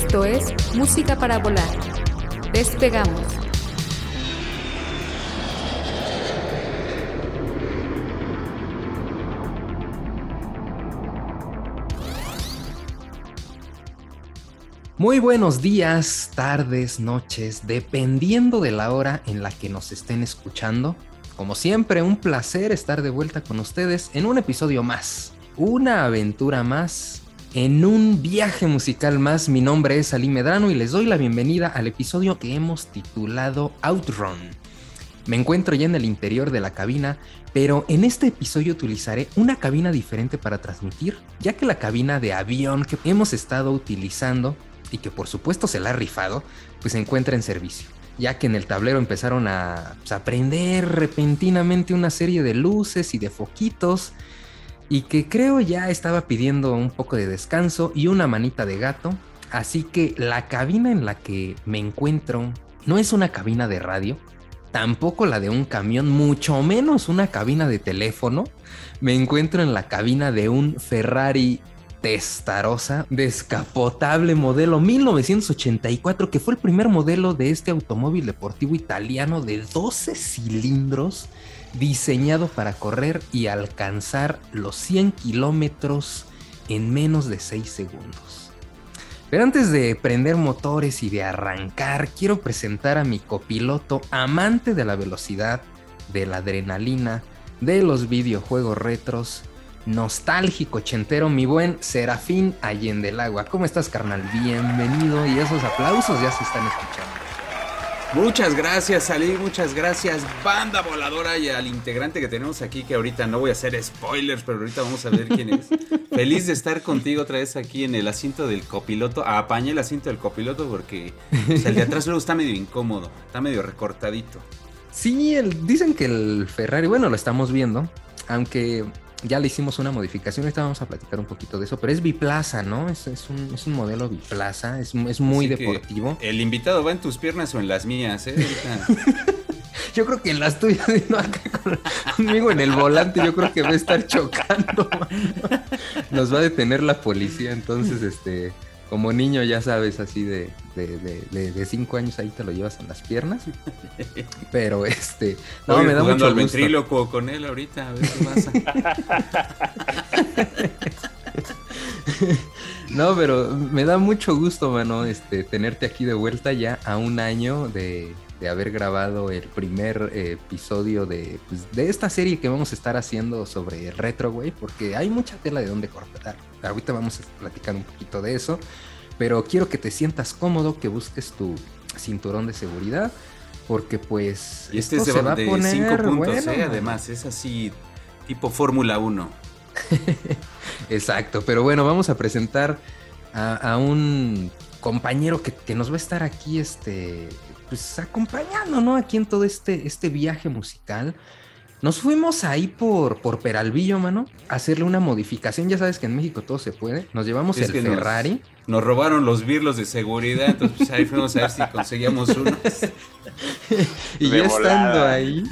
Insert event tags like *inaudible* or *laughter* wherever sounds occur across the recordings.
Esto es Música para Volar. Despegamos. Muy buenos días, tardes, noches, dependiendo de la hora en la que nos estén escuchando. Como siempre, un placer estar de vuelta con ustedes en un episodio más, una aventura más, en un viaje musical más. Mi nombre es Ali Medrano y les doy la bienvenida al episodio que hemos titulado Outrun. Me encuentro ya en el interior de la cabina, pero en este episodio utilizaré una cabina diferente para transmitir, ya que la cabina de avión que hemos estado utilizando y que por supuesto se la ha rifado, pues se encuentra en servicio ya que en el tablero empezaron a, pues, a prender repentinamente una serie de luces y de foquitos y que creo ya estaba pidiendo un poco de descanso y una manita de gato. Así que la cabina en la que me encuentro no es una cabina de radio, tampoco la de un camión, mucho menos una cabina de teléfono. Me encuentro en la cabina de un Ferrari testarosa, descapotable modelo 1984, que fue el primer modelo de este automóvil deportivo italiano de 12 cilindros, diseñado para correr y alcanzar los 100 kilómetros en menos de 6 segundos. Pero antes de prender motores y de arrancar, quiero presentar a mi copiloto, amante de la velocidad, de la adrenalina, de los videojuegos retros, nostálgico chentero, mi buen Serafín Allende el Agua. ¿Cómo estás, carnal? Bienvenido y esos aplausos ya se están escuchando. Muchas gracias, Ali, muchas gracias, banda voladora y al integrante que tenemos aquí, que ahorita no voy a hacer spoilers, pero ahorita vamos a ver quién es. *laughs* Feliz de estar contigo otra vez aquí en el asiento del copiloto. Apañé el asiento del copiloto porque el de atrás luego está medio incómodo, está medio recortadito. Sí, el, dicen que el Ferrari, bueno, lo estamos viendo, aunque ya le hicimos una modificación, ahorita vamos a platicar un poquito de eso, pero es biplaza, ¿no? Es, es, un, es un, modelo biplaza, es, es muy deportivo. El invitado va en tus piernas o en las mías, ¿eh? *laughs* yo creo que en las tuyas, *laughs* no acá conmigo en el volante, yo creo que va a estar chocando. Nos va a detener la policía, entonces, este como niño, ya sabes, así de, de, cinco años ahí te lo llevas en las piernas. *laughs* Pero este. No, me da mucho al ventríloco con él ahorita, a ver qué pasa. *laughs* no, pero me da mucho gusto, mano, este, tenerte aquí de vuelta ya a un año de, haber grabado el primer episodio de, pues, de esta serie que vamos a estar haciendo sobre el retro, güey, porque hay mucha tela de donde cortar ahorita vamos a platicar un poquito de eso, pero quiero que te sientas cómodo, que busques tu cinturón de seguridad, porque pues... Y este esto se va a poner, 5 puntos, ¿eh? además, es así tipo Fórmula 1. *laughs* Exacto, pero bueno, vamos a presentar a, un compañero que, nos va a estar aquí, este, pues acompañando, ¿no? Aquí en todo este, este viaje musical. Nos fuimos ahí por, por Peralvillo, mano, a hacerle una modificación. Ya sabes que en México todo se puede. Nos llevamos el Ferrari. Nos, robaron los birlos de seguridad, entonces pues, ahí fuimos a ver si conseguíamos uno. *laughs* y ya estando ahí.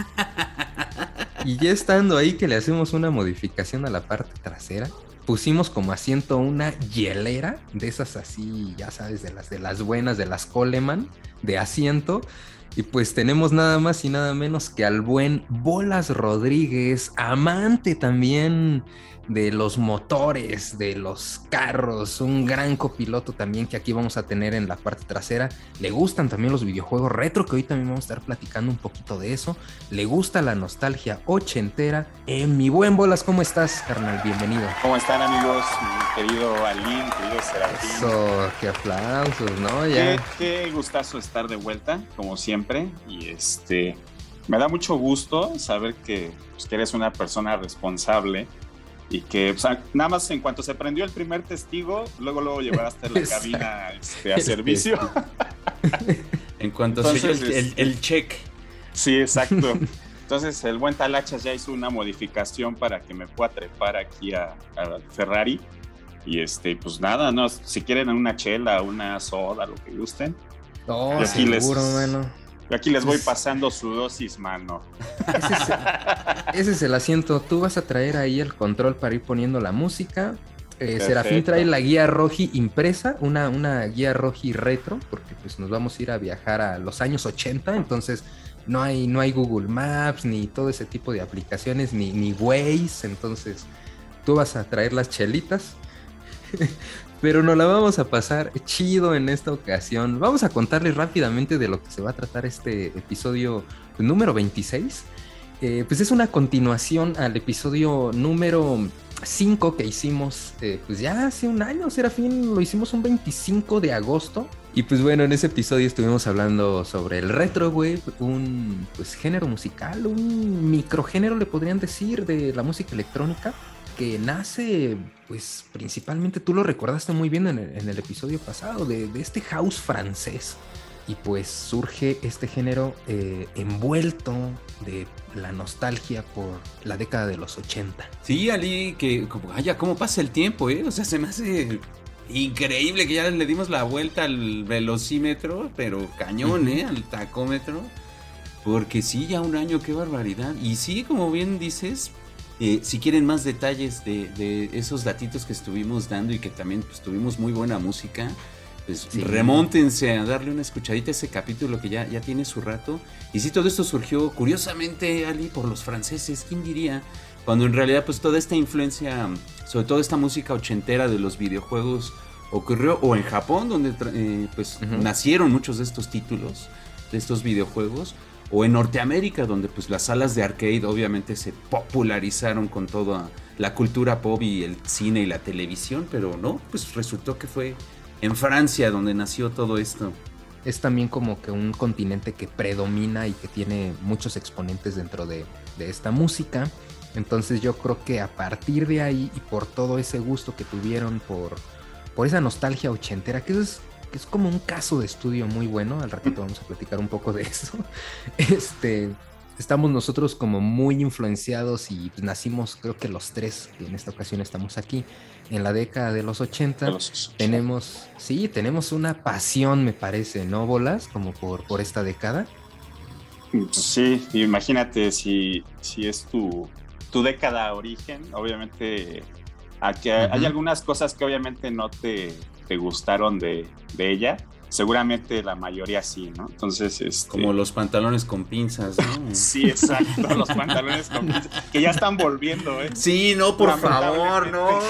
Y ya estando ahí que le hacemos una modificación a la parte trasera, pusimos como asiento una hielera de esas así, ya sabes, de las de las buenas, de las Coleman, de asiento y pues tenemos nada más y nada menos que al buen Bolas Rodríguez, amante también de los motores, de los carros, un gran copiloto también que aquí vamos a tener en la parte trasera. Le gustan también los videojuegos retro, que hoy también vamos a estar platicando un poquito de eso. Le gusta la nostalgia ochentera. Eh, mi buen Bolas, ¿cómo estás, carnal? Bienvenido. ¿Cómo están, amigos? Mi querido Alín, querido Serafín. Eso, qué aplausos, ¿no? Ya. Qué, qué gustazo estar de vuelta, como siempre. Y este... Me da mucho gusto saber que, pues, que eres una persona responsable y que nada más en cuanto se prendió el primer testigo, luego luego llevaste la *laughs* cabina este, a servicio. *laughs* en cuanto se el, el, check. Sí, exacto. *laughs* Entonces el buen Talachas ya hizo una modificación para que me pueda trepar aquí a, Ferrari. Y este, pues nada, no, si quieren una chela, una soda, lo que gusten. Oh, seguro, bueno aquí les voy pasando su dosis, mano. Ese es, el asiento. Tú vas a traer ahí el control para ir poniendo la música. Eh, Serafín trae la guía Roji impresa, una, una guía Roji retro, porque pues nos vamos a ir a viajar a los años 80, entonces no hay, no hay Google Maps, ni todo ese tipo de aplicaciones, ni, ni Waze, entonces tú vas a traer las chelitas. Pero nos la vamos a pasar chido en esta ocasión. Vamos a contarles rápidamente de lo que se va a tratar este episodio número 26. Eh, pues es una continuación al episodio número 5 que hicimos eh, pues ya hace un año, Serafín, lo hicimos un 25 de agosto. Y pues bueno, en ese episodio estuvimos hablando sobre el retro wave, un pues género musical, un microgénero le podrían decir de la música electrónica que nace pues principalmente, tú lo recordaste muy bien en el, episodio pasado, de, este house francés. Y pues surge este género eh, envuelto de la nostalgia por la década de los 80. Sí, Ali, que como, vaya, cómo pasa el tiempo, ¿eh? O sea, se me hace increíble que ya le dimos la vuelta al velocímetro, pero cañón, ¿eh? Al tacómetro. Porque sí, ya un año, qué barbaridad. Y sí, como bien dices, eh, si quieren más detalles de, esos datitos que estuvimos dando y que también pues, tuvimos muy buena música, pues remóntense a darle una escuchadita a ese capítulo que ya, ya tiene su rato. Y si todo esto surgió curiosamente, Ali, por los franceses, ¿quién diría? Cuando en realidad pues toda esta influencia, sobre todo esta música ochentera de los videojuegos ocurrió o en Japón, donde eh, pues nacieron muchos de estos títulos, de estos videojuegos, o en Norteamérica, donde pues las salas de arcade obviamente se popularizaron con toda la cultura pop y el cine y la televisión, pero no, pues resultó que fue en Francia donde nació todo esto. Es también como que un continente que predomina y que tiene muchos exponentes dentro de, esta música. Entonces yo creo que a partir de ahí y por todo ese gusto que tuvieron por, por esa nostalgia ochentera, que es, que es como un caso de estudio muy bueno, al ratito vamos a platicar un poco de eso, *laughs* este, estamos nosotros como muy influenciados y nacimos creo que los tres, en esta ocasión estamos aquí, en la década de los 80, tenemos, sí, tenemos una pasión, me parece, ¿no, Bolas? Como por, por esta década. Sí, imagínate si, si es tu, tu década origen, obviamente aquí hay algunas cosas que obviamente no te, te gustaron de, de ella, seguramente la mayoría sí, ¿no? Entonces, este... Como los pantalones con pinzas, ¿no? *laughs* sí, exacto, los pantalones con pinzas, que ya están volviendo, ¿eh? Sí, no, por favor, no.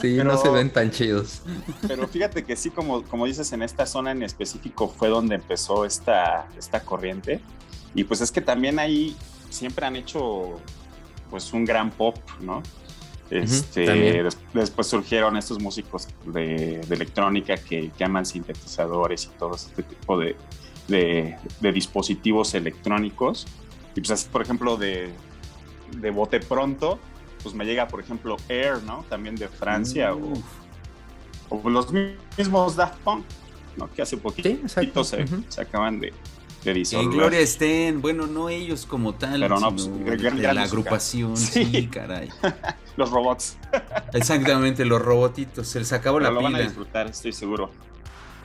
sí, no se ven tan chidos. Pero fíjate que sí, como, como dices, en esta zona en específico fue donde empezó esta, esta corriente. Y pues es que también ahí siempre han hecho pues un gran pop, ¿no? Este, después surgieron estos músicos de, electrónica que llaman sintetizadores y todo este tipo de, dispositivos electrónicos. Y pues así, por ejemplo, de, bote pronto, pues me llega, por ejemplo, Air, ¿no? También de Francia, o, los mismos Daft Punk, ¿no? Que hace poquito se, acaban de, de En Gloria estén, bueno, no ellos como tal, pero no, pues, la agrupación, *laughs* sí caray. *laughs* los robots. *laughs* Exactamente, los robotitos. Se acabó la lo pila. van a disfrutar, estoy seguro.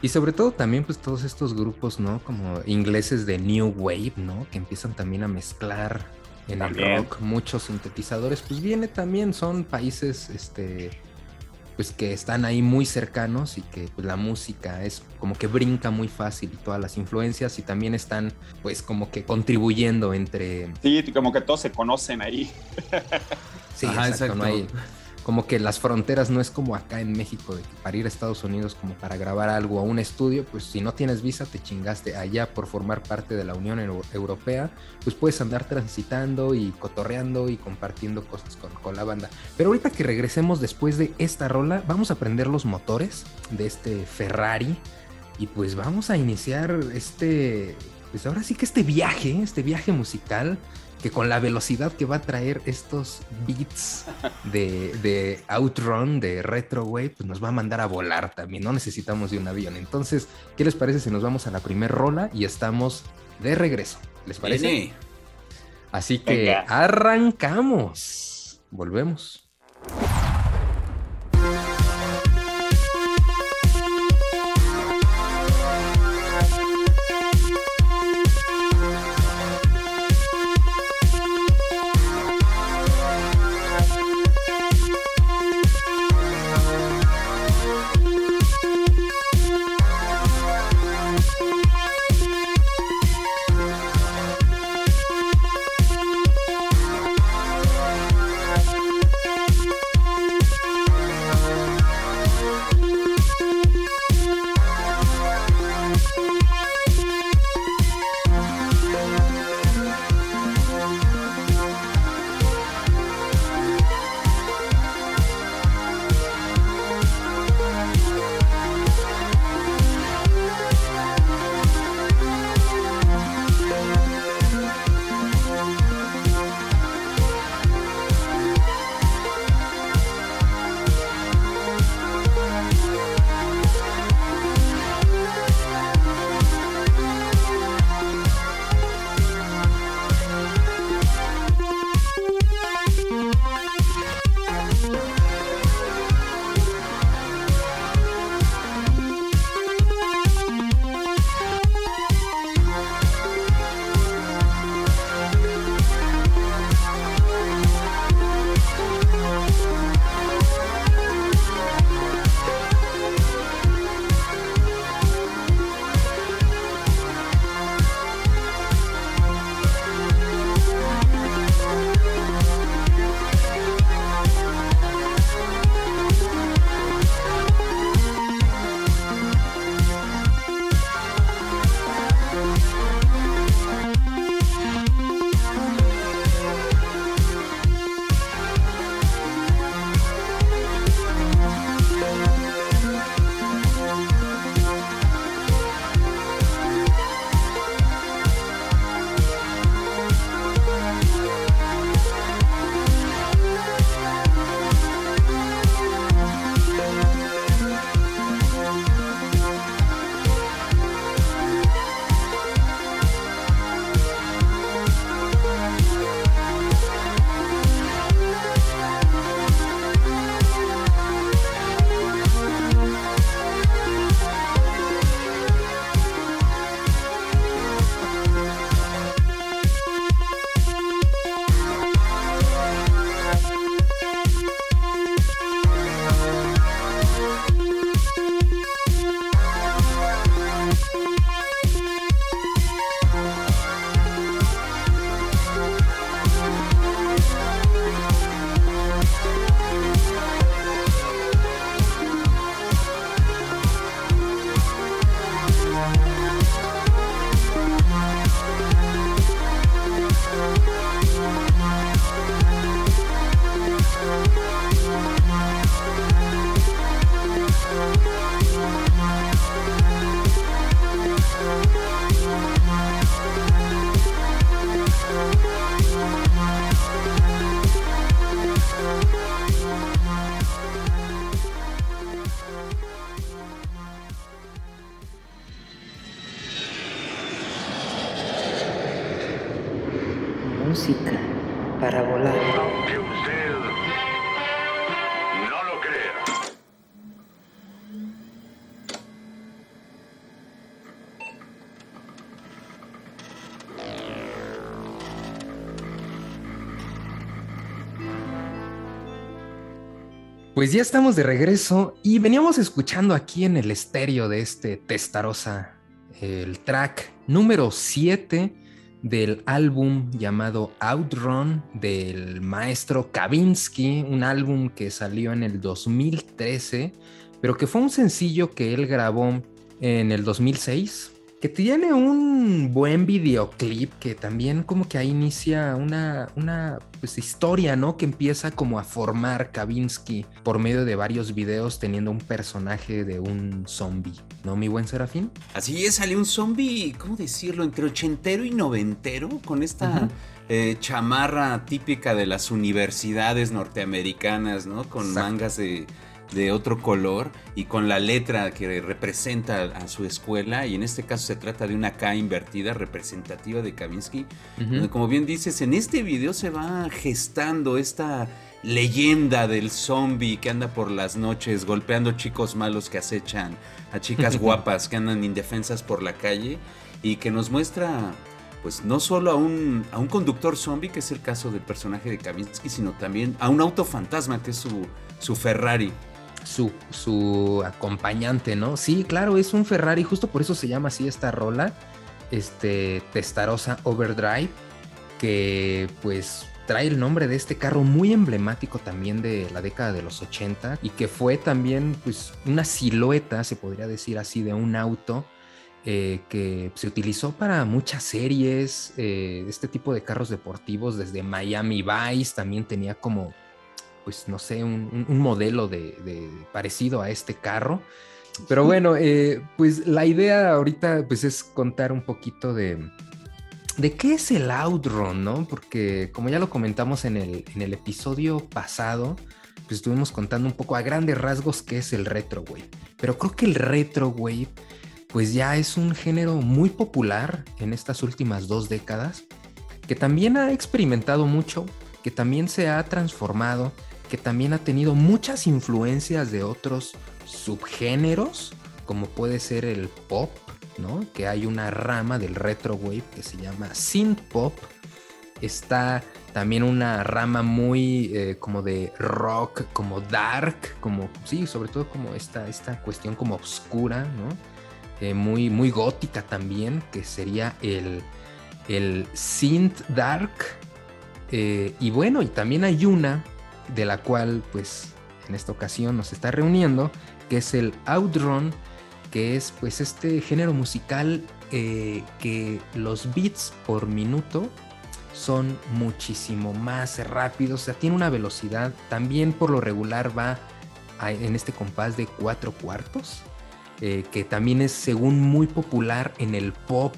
Y sobre todo también pues todos estos grupos, ¿no? Como ingleses de New Wave, ¿no? Que empiezan también a mezclar en el rock muchos sintetizadores. Pues viene también, son países, este, pues que están ahí muy cercanos y que pues, la música es como que brinca muy fácil y todas las influencias y también están pues como que contribuyendo entre... Sí, como que todos se conocen ahí. Sí, exacto, No hay, como que las fronteras no es como acá en México, de que para ir a Estados Unidos como para grabar algo a un estudio, pues si no tienes visa te chingaste allá por formar parte de la Unión Europea, pues puedes andar transitando y cotorreando y compartiendo cosas con, con la banda. Pero ahorita que regresemos después de esta rola, vamos a prender los motores de este Ferrari y pues vamos a iniciar este, pues ahora sí que este viaje, este viaje musical que con la velocidad que va a traer estos beats de, de Outrun, de Retro Wave, pues nos va a mandar a volar también. No necesitamos de un avión. Entonces, ¿qué les parece si nos vamos a la primer rola y estamos de regreso? ¿Les parece? Así que arrancamos. Volvemos. Pues ya estamos de regreso y veníamos escuchando aquí en el estéreo de este Testarosa el track número 7 del álbum llamado Outrun del maestro Kavinsky, un álbum que salió en el 2013, pero que fue un sencillo que él grabó en el 2006 que tiene un buen videoclip que también como que ahí inicia una, una pues, historia, ¿no? Que empieza como a formar Kavinsky por medio de varios videos teniendo un personaje de un zombie, ¿no, mi buen Serafín? Así es, salió un zombie, ¿cómo decirlo? Entre ochentero y noventero, con esta eh, chamarra típica de las universidades norteamericanas, ¿no? Con Exacto. mangas de, de otro color y con la letra que representa a su escuela. Y en este caso se trata de una K invertida representativa de Kavinsky. donde, como bien dices, en este video se va gestando esta leyenda del zombie que anda por las noches golpeando chicos malos que acechan a chicas *laughs* guapas que andan indefensas por la calle y que nos muestra pues no solo a un, a un conductor zombie, que es el caso del personaje de Kavinsky, sino también a un auto fantasma, que es su, su Ferrari. Su, acompañante, ¿no? Sí, claro, es un Ferrari, justo por eso se llama así esta rola, este Testarossa Overdrive, que pues trae el nombre de este carro muy emblemático también de la década de los 80 y que fue también pues una silueta, se podría decir así, de un auto eh, que se utilizó para muchas series, eh, este tipo de carros deportivos, desde Miami Vice, también tenía como pues no sé, un, modelo de, de- parecido a este carro. Pero bueno, eh, pues la idea ahorita pues es contar un poquito de, de qué es el outrun, ¿no? Porque como ya lo comentamos en el, en el episodio pasado, pues estuvimos contando un poco a grandes rasgos qué es el retro wave. Pero creo que el retro wave pues ya es un género muy popular en estas últimas dos décadas, que también ha experimentado mucho, que también se ha transformado, que también ha tenido muchas influencias de otros subgéneros, como puede ser el pop, ¿no? Que hay una rama del retro wave que se llama synth pop. Está también una rama muy eh, como de rock, como dark, como sí, sobre todo como esta, esta cuestión como oscura, ¿no? Eh, muy, muy gótica también, que sería el, el synth dark. Eh, y bueno, y también hay una de la cual pues en esta ocasión nos está reuniendo, que es el outrun, que es pues este género musical eh, que los beats por minuto son muchísimo más rápidos, o sea, tiene una velocidad, también por lo regular va en este compás de cuatro cuartos, eh, que también es según muy popular en el pop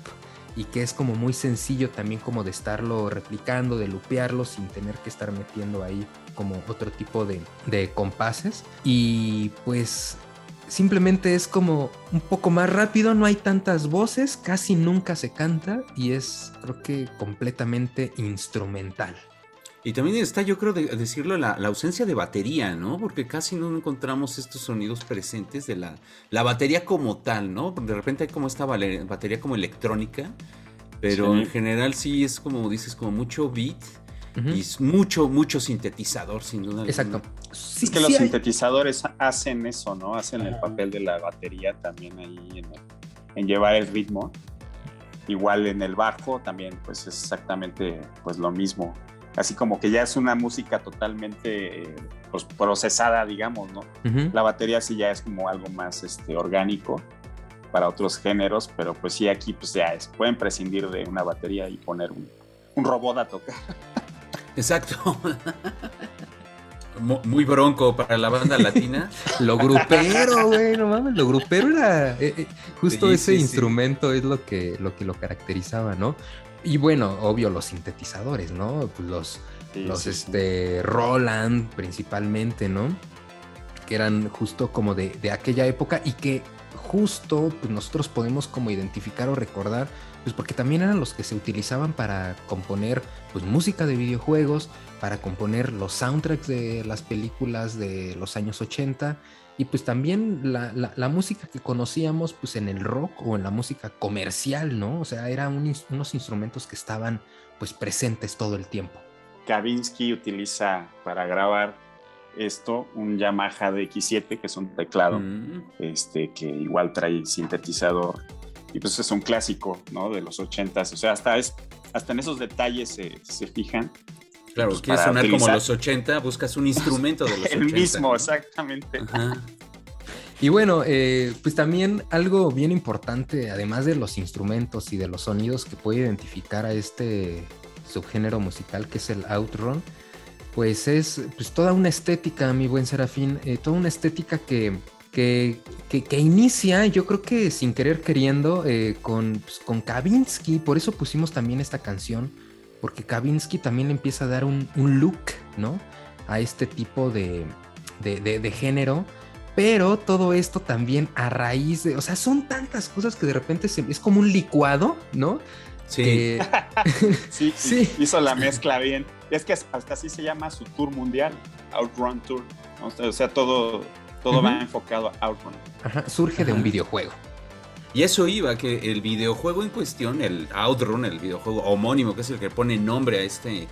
y que es como muy sencillo también como de estarlo replicando, de lupearlo sin tener que estar metiendo ahí como otro tipo de, de compases. Y pues simplemente es como un poco más rápido, no hay tantas voces, casi nunca se canta y es creo que completamente instrumental. Y también está, yo creo, de decirlo, la, la ausencia de batería, ¿no? Porque casi no encontramos estos sonidos presentes de la, la batería como tal, ¿no? De repente hay como esta batería como electrónica, pero Sí. en general sí es como dices, como mucho beat y es mucho, mucho sintetizador, sin duda. Exacto. Sí, Es que sí los hay- sintetizadores hacen eso, ¿no? Hacen el papel de la batería también ahí en, el- en llevar el ritmo. Igual en el bajo también, pues es exactamente pues lo mismo. Así como que ya es una música totalmente eh, pues, procesada, digamos, ¿no? La batería sí ya es como algo más este, orgánico para otros géneros, pero pues sí aquí pues ya es, pueden prescindir de una batería y poner un, un robot a tocar. *laughs* Exacto. Mu- Muy bronco para la banda latina. *laughs* Lo grupero, güey, no mames, lo grupero era eh, eh, justo Sí, ese sí, sí. instrumento es lo que, lo que lo caracterizaba, ¿no? Y bueno, obvio los sintetizadores, ¿no? Pues los, Sí, los sí, sí. este Roland principalmente, ¿no? Que eran justo como de, de aquella época y que justo pues, nosotros podemos como identificar o recordar pues porque también eran los que se utilizaban para componer pues música de videojuegos, para componer los soundtracks de las películas de los años 80 y pues también la, la, la música que conocíamos pues en el rock o en la música comercial, ¿no? O sea, eran un, unos instrumentos que estaban pues presentes todo el tiempo. Kavinsky utiliza para grabar esto un Yamaha DX7 que es un teclado Mm. este, que igual trae sintetizador y pues es un clásico ¿no? de los 80s, o sea, hasta, es, hasta en esos detalles se, se fijan. Claro, Pues quieres sonar como los 80, buscas un instrumento de los 80. *laughs* El mismo, ¿no? exactamente. Ajá. Y bueno, eh, pues también algo bien importante, además de los instrumentos y de los sonidos que puede identificar a este subgénero musical que es el outrun, pues es pues toda una estética, mi buen Serafín, eh, toda una estética que, que, que- que inicia, yo creo que sin querer queriendo, eh, con, pues, con Kavinsky, por eso pusimos también esta canción, porque Kavinsky también empieza a dar un, un look, ¿no? A este tipo de, de- de- de género. Pero todo esto también a raíz de, o sea, son tantas cosas que de repente se- es como un licuado, ¿no? Sí. Que- *laughs* *laughs* Sí, Sí. hizo la mezcla bien. Es que hasta así se llama su tour mundial, Outrun Tour. O sea, todo, todo va enfocado a Outrun. ajá, surge de un videojuego. Y eso iba, que el videojuego en cuestión, el Outrun, el videojuego homónimo, que es el que pone nombre a este,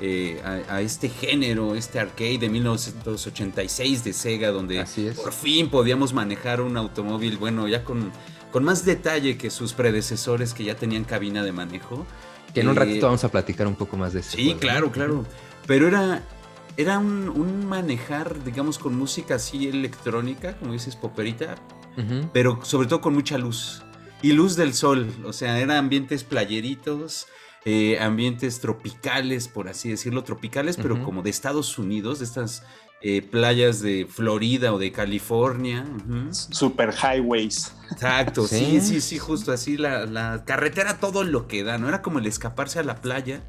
eh, a, a este género, este arcade de 1986 de Sega, donde por fin podíamos manejar un automóvil, bueno, ya con, con más detalle que sus predecesores que ya tenían cabina de manejo. Que en un Eh, ratito vamos a platicar un poco más de eso. Sí, claro, claro. Pero era, era un, un manejar, digamos, con música así electrónica, como dices, poperita, Pero sobre todo con mucha luz. Y luz del sol, o sea, eran ambientes playeritos, eh, ambientes tropicales, por así decirlo, tropicales, pero como de Estados Unidos, de estas eh, playas de Florida o de California. Super highways. Exacto, Sí. sí, sí, sí, justo así, la, la carretera todo lo que da, ¿no? Era como el escaparse a la playa.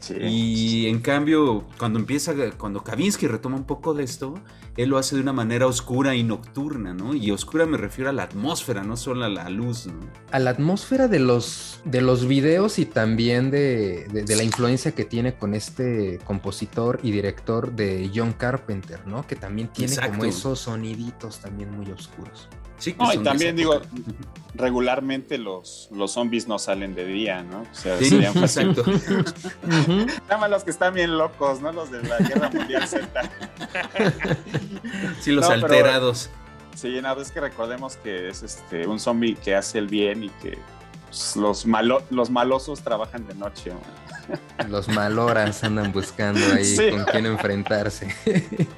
Sí. Y en cambio, cuando empieza, cuando Kavinsky retoma un poco de esto, él lo hace de una manera oscura y nocturna, ¿no? Y oscura me refiero a la atmósfera, no solo a la luz, ¿no? A la atmósfera de los, de los videos y también de, de- de la influencia que tiene con este compositor y director de John Carpenter, ¿no? Que también tiene como esos soniditos también muy oscuros. Sí, que No, y también digo, época. regularmente los, los zombies no salen de día, ¿no? O sea, Sí, serían exacto. *laughs* Nada más los que están bien locos, ¿no? Los de la Guerra Mundial Z. *laughs* *laughs* Sí, los No, pero- alterados. Sí, nada, es que recordemos que es este un zombie que hace el bien y que los, malo, los malosos trabajan de noche. ¿no? Los maloras andan buscando ahí Sí. con quién enfrentarse. *laughs*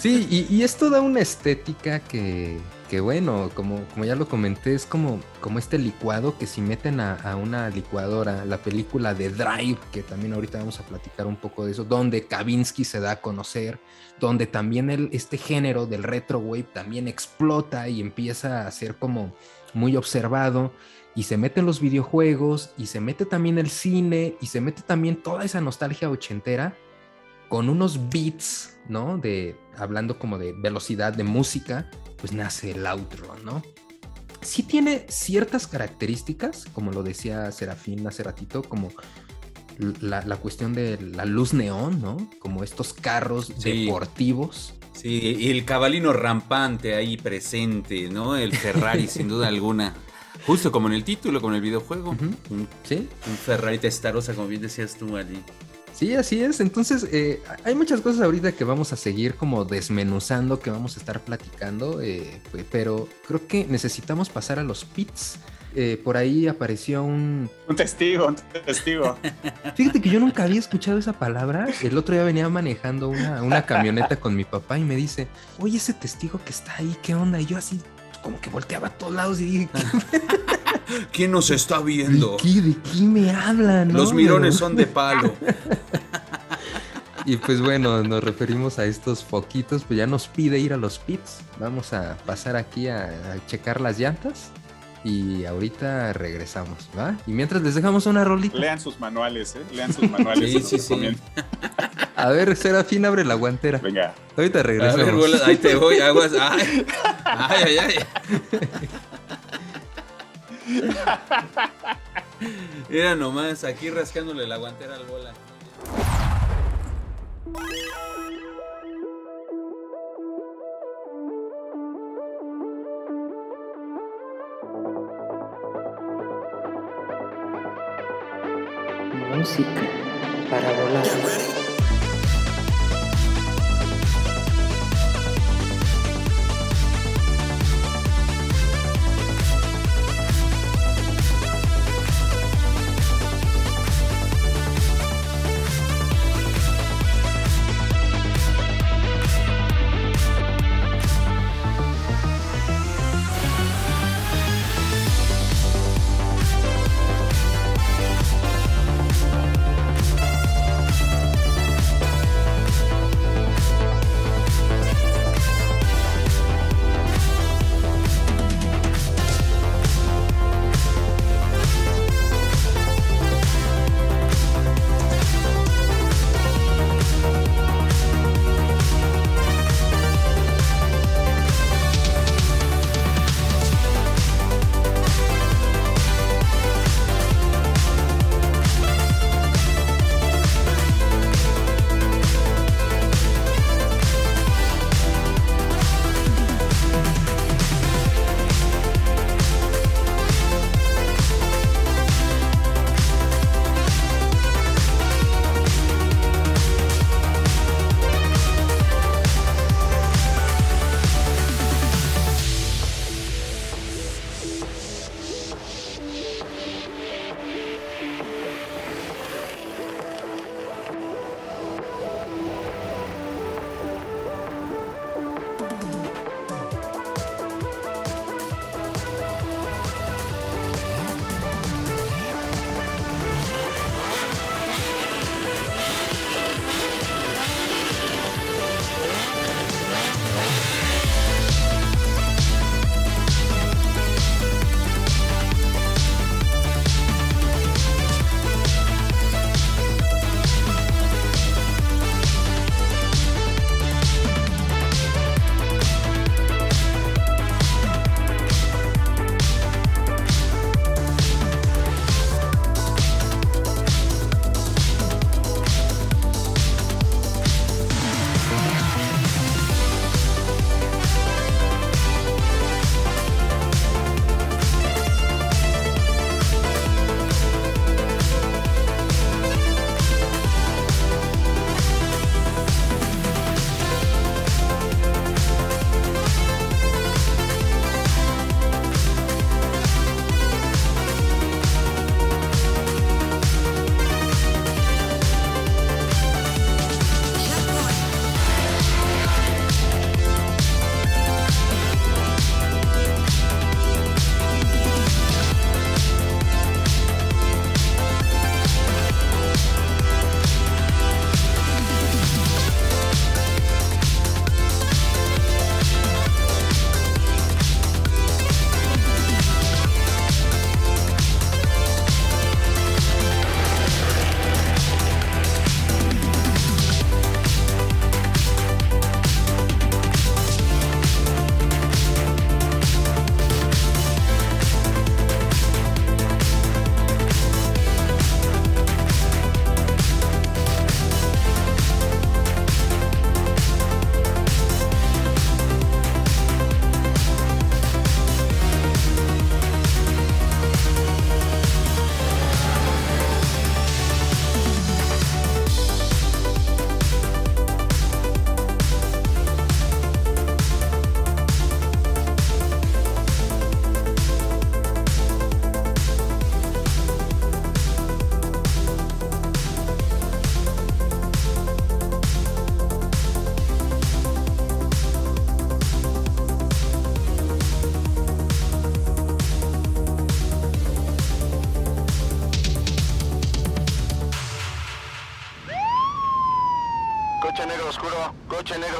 sí, y, y esto da una estética que, que bueno, como, como ya lo comenté, es como, como este licuado que si meten a, a una licuadora, la película de Drive, que también ahorita vamos a platicar un poco de eso, donde Kavinsky se da a conocer, donde también el, este género del retro wave también explota y empieza a ser como muy observado y se meten los videojuegos y se mete también el cine y se mete también toda esa nostalgia ochentera con unos beats, ¿no? De hablando como de velocidad de música, pues nace el outro, ¿no? Sí tiene ciertas características, como lo decía Serafín hace ratito, como la, la cuestión de la luz neón, ¿no? Como estos carros Sí. deportivos. Sí, y el cabalino rampante ahí presente, ¿no? El Ferrari, sin duda alguna. Justo como en el título, como en el videojuego. Un, ¿Sí? un Ferrari testarosa, como bien decías tú, Ali. Sí, así es. Entonces, eh, hay muchas cosas ahorita que vamos a seguir como desmenuzando, que vamos a estar platicando, eh, pe- pero creo que necesitamos pasar a los pits. Eh, por ahí apareció un... Un testigo, un testigo. *laughs* Fíjate que yo nunca había escuchado esa palabra. El otro día venía manejando una, una camioneta con mi papá y me dice, oye, ese testigo que está ahí, ¿qué onda? Y yo así, como que volteaba a todos lados y dije, ¿qué, *laughs* ¿Quién nos está viendo? ¿de qué, de qué me hablan? no? Los mirones son de palo. *laughs* Y pues bueno, nos referimos a estos foquitos, pues ya nos pide ir a los pits. Vamos a pasar aquí a, a checar las llantas y ahorita regresamos, ¿va? Y mientras les dejamos una rolita. Lean sus manuales, ¿eh? Lean sus manuales. Sí, sí, sí. A ver, Serafín, abre la guantera. Venga. Ahorita A regresamos. ver, bola, ahí te voy, aguas. *laughs* Ay, ay, ay. ay. Mira nomás, aquí rascándole la guantera al bola. Música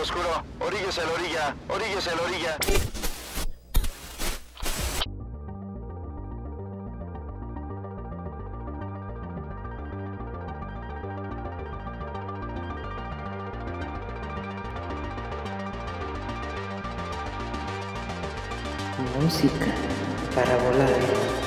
oscuro, oríguese a la orilla, oríguese a la orilla. Música para volar.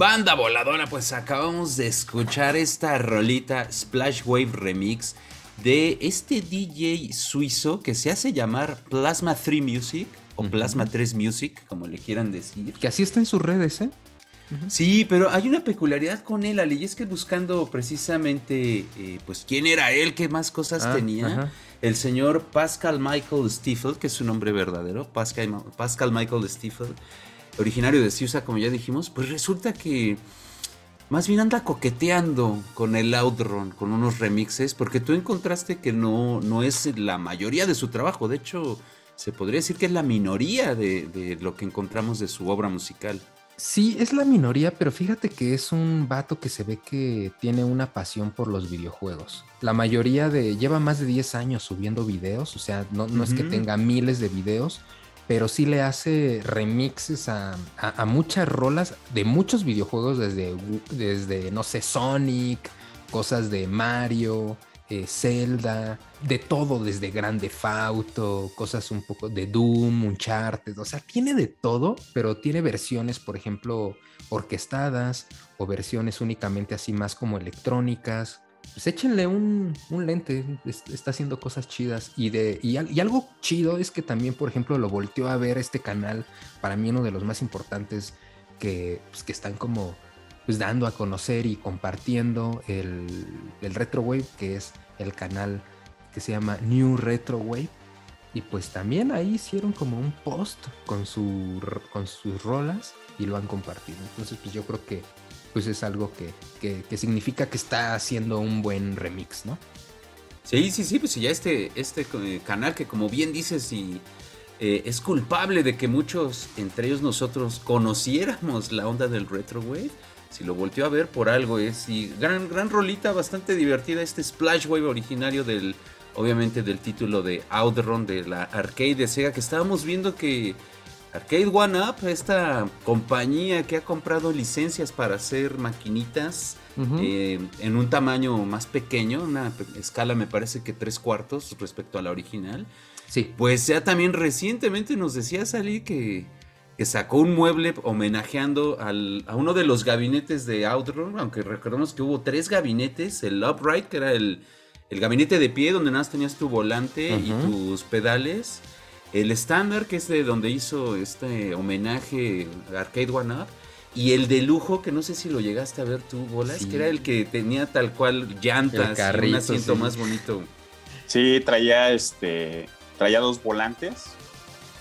Banda voladora, pues acabamos de escuchar esta rolita Splash Wave Remix de este DJ suizo que se hace llamar Plasma 3 Music o Plasma 3 Music, como le quieran decir. Que así está en sus redes, ¿eh? Sí, pero hay una peculiaridad con él, Ali, y es que buscando precisamente, eh, pues, quién era él, qué más cosas Ah, tenía, ajá. el señor Pascal Michael Stiefel, que es su nombre verdadero, Pascal, Pascal Michael Stiefel, originario de Suiza, como ya dijimos, pues resulta que más bien anda coqueteando con el Outrun, con unos remixes, porque tú encontraste que no, no es la mayoría de su trabajo, de hecho, se podría decir que es la minoría de, de lo que encontramos de su obra musical. Sí, es la minoría, pero fíjate que es un vato que se ve que tiene una pasión por los videojuegos. La mayoría de... lleva más de 10 años subiendo videos, o sea, no, no es que tenga miles de videos, pero sí le hace remixes a, a- muchas rolas de muchos videojuegos, desde, desde, no sé, Sonic, cosas de Mario, eh, Zelda, de todo, desde Grande Fauto, cosas un poco de Doom, Uncharted, o sea, tiene de todo, pero tiene versiones, por ejemplo, orquestadas o versiones únicamente así más como electrónicas. Pues échenle un, un lente, es- está haciendo cosas chidas. Y, de, y, al- y algo chido es que también, por ejemplo, lo volteó a ver este canal, para mí uno de los más importantes que, pues, que están como pues dando a conocer y compartiendo el, el Retro Wave, que es el canal que se llama New Retro Wave. Y pues también ahí hicieron como un post con, su, con sus rolas y lo han compartido. Entonces pues yo creo que pues es algo que, que- significa que está haciendo un buen remix, ¿no? Sí, sí, sí, pues ya este, este eh, canal que como bien dices y eh, es culpable de que muchos, entre ellos nosotros, conociéramos la onda del retro wave. Si lo volteó a ver por algo es y gran, gran rolita, bastante divertida este Splash Wave originario del, obviamente del título de Outrun de la arcade de Sega que estábamos viendo que Arcade One Up, esta compañía que ha comprado licencias para hacer maquinitas eh, en un tamaño más pequeño, una escala me parece que tres cuartos respecto a la original. Sí. Pues ya también recientemente nos decía Salí que, que sacó un mueble homenajeando al- a uno de los gabinetes de Outrun, aunque recordemos que hubo tres gabinetes, el upright, que era el, el gabinete de pie donde nada más tenías tu volante y tus pedales. El estándar, que es de donde hizo este homenaje a Arcade One Up. Y el de lujo, que no sé si lo llegaste a ver tú, Bolas, Sí. que era el que tenía tal cual llantas y un carrito, asiento sí. más bonito. Sí, traía este. Traía dos volantes.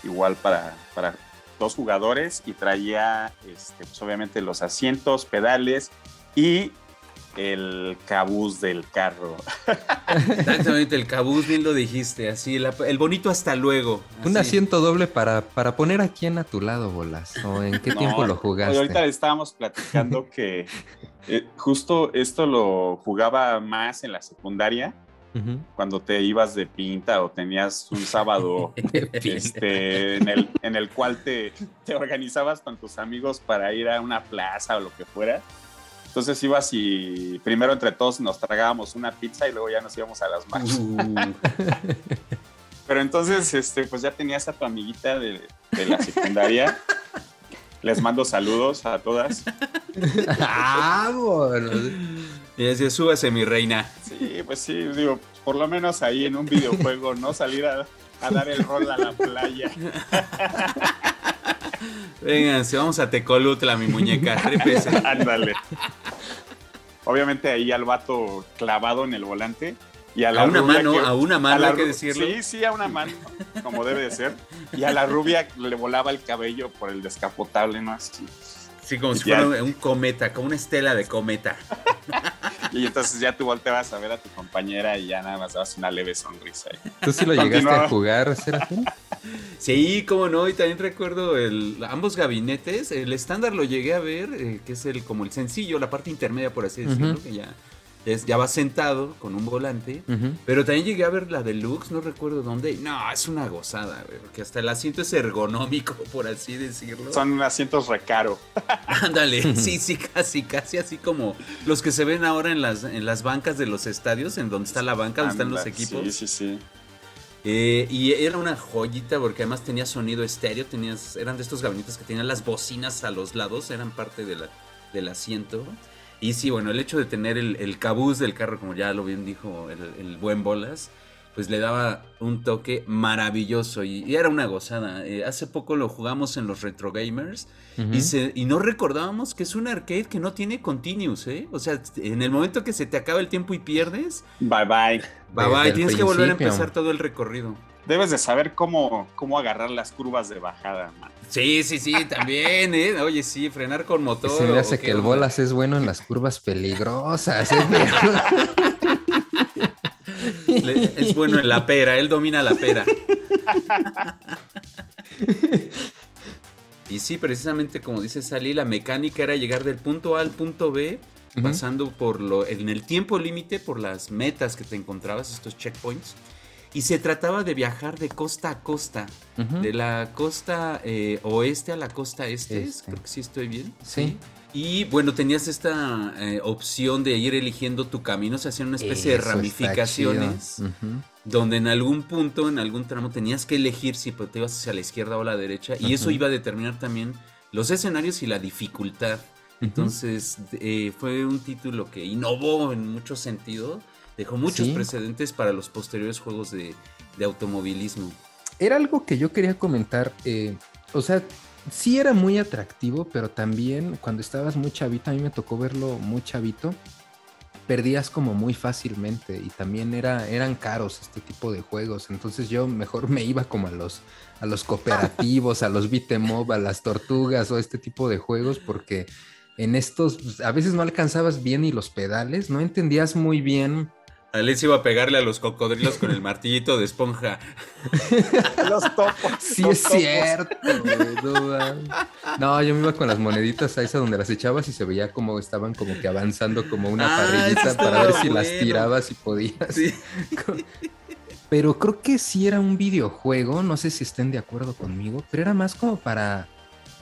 Igual para, para dos jugadores. Y traía este, pues, obviamente los asientos, pedales y el cabuz del carro. Exactamente, el cabuz, bien lo dijiste, así, la- el bonito hasta luego. Un así. asiento doble para, para poner a quién a tu lado, bolas. ¿O en qué *laughs* No, tiempo lo jugaste? Ahorita le estábamos platicando que eh, justo esto lo jugaba más en la secundaria. Cuando te ibas de pinta o tenías un sábado *laughs* este, en, el, en el cual te, te organizabas con tus amigos para ir a una plaza o lo que fuera. Entonces ibas y primero entre todos nos tragábamos una pizza y luego ya nos íbamos a las marchas. Uh, Pero entonces, este, pues ya tenías a tu amiguita de, de la secundaria. Les mando saludos a todas. Vámonos. y decía, súbase mi reina. Sí, pues sí, digo, por lo menos ahí en un videojuego, ¿no? Salir a, a dar el rol a la playa. *laughs* Vénganse, vamos a Tecolutla, mi muñeca. *laughs* Ándale. Obviamente ahí al vato clavado en el volante. Y a, la A una rubia mano, que- a una mano, la hay que decirlo. Sí, sí, a una mano, como debe de ser. Y a la rubia le volaba el cabello por el descapotable, ¿no? Así. Sí, como si Ya. fuera un cometa, como una estela de cometa. *laughs* Y entonces ya tú volteabas a ver a tu compañera y ya nada más dabas una leve sonrisa. ahí. ¿Tú sí lo llegaste a jugar, Serafín? Sí, cómo no, y también recuerdo el, ambos gabinetes. El estándar lo llegué a ver, eh, que es el como el sencillo, la parte intermedia, por así decirlo, que ya, es- ya va sentado con un volante. Pero también llegué a ver la deluxe, no recuerdo dónde. No, es una gozada, güey, porque hasta el asiento es ergonómico, *laughs* por así decirlo. Son asientos recaro. *laughs* Ándale, sí, sí, casi, casi así como los que se ven ahora en las, en las bancas de los estadios, en donde está la banca, donde están los equipos. Sí, sí, sí. Eh, y era una joyita porque además tenía sonido estéreo, tenías, eran de estos gabinetes que tenían las bocinas a los lados, eran parte de la, del asiento. Y sí, bueno, el hecho de tener el, el cabuz del carro, como ya lo bien dijo el, el buen Bolas, pues le daba un toque maravilloso y, y era una gozada. Eh, hace poco lo jugamos en los Retro Gamers y, se, y no recordábamos que es un arcade que no tiene continuous, ¿eh? O sea, en el momento que se te acaba el tiempo y pierdes, Bye bye. bye Desde bye, tienes que volver a empezar todo el recorrido. Debes de saber cómo, cómo agarrar las curvas de bajada, man. Sí, sí, sí, también, ¿eh? Oye, sí, frenar con motor. Se me ¿o hace qué que el bolas es bueno en las curvas peligrosas. ¿eh? *laughs* Le- Es bueno en la pera, él domina la pera. Y sí, precisamente como dice Sally, la mecánica era llegar del punto A al punto B, pasando por lo, en el tiempo límite, por las metas que te encontrabas, estos checkpoints. Y se trataba de viajar de costa a costa, de la costa eh, oeste a la costa este, Este. creo que sí estoy bien. Sí. Y bueno, tenías esta eh, opción de ir eligiendo tu camino, se hacían una especie de Eso ramificaciones donde en algún punto, en algún tramo, tenías que elegir si te ibas hacia la izquierda o la derecha, y eso iba a determinar también los escenarios y la dificultad. Entonces, eh, fue un título que innovó en muchos sentidos, dejó muchos Sí. precedentes para los posteriores juegos de, de automovilismo. Era algo que yo quería comentar. eh, o sea, sí era muy atractivo, pero también cuando estabas muy chavito, a mí me tocó verlo muy chavito, perdías como muy fácilmente y también era, eran caros este tipo de juegos. Entonces yo mejor me iba como a los, a los cooperativos, a los beat 'em up, a las tortugas o este tipo de juegos, porque en estos pues, a veces no alcanzabas bien ni los pedales, no entendías muy bien Alex iba a pegarle a los cocodrilos con el martillito de esponja. *laughs* Los topos. Sí los es topos. cierto, no, yo me iba con las moneditas a esa donde las echabas y se veía como estaban como que avanzando como una Ah, parrillita para ver si las tirabas si podías. Sí. *laughs* Pero creo que sí era un videojuego, no sé si estén de acuerdo conmigo, pero era más como para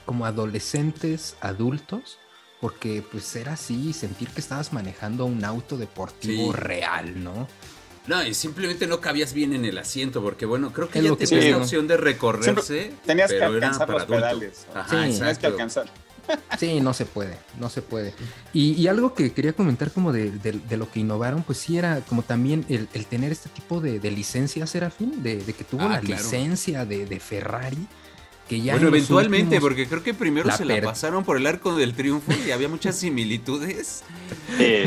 como adolescentes, adultos, porque pues era así, sentir que estabas manejando un auto deportivo Sí. real, ¿no? No, y simplemente no cabías bien en el asiento, porque bueno, creo que Es ya tenías te la opción de recorrerse. Tenías que pero alcanzar para los adulto. pedales. Ajá, Sí. Tenías que alcanzar. Sí, no se puede, no se puede. Y, y algo que quería comentar como de, de- de lo que innovaron, pues sí era como también el, el tener este tipo de, de licencia, Serafín, de, de que tuvo Ah, la claro. licencia de, de Ferrari, que ya... bueno, eventualmente, últimos- porque creo que primero La se la pasaron por el arco del triunfo y había muchas similitudes.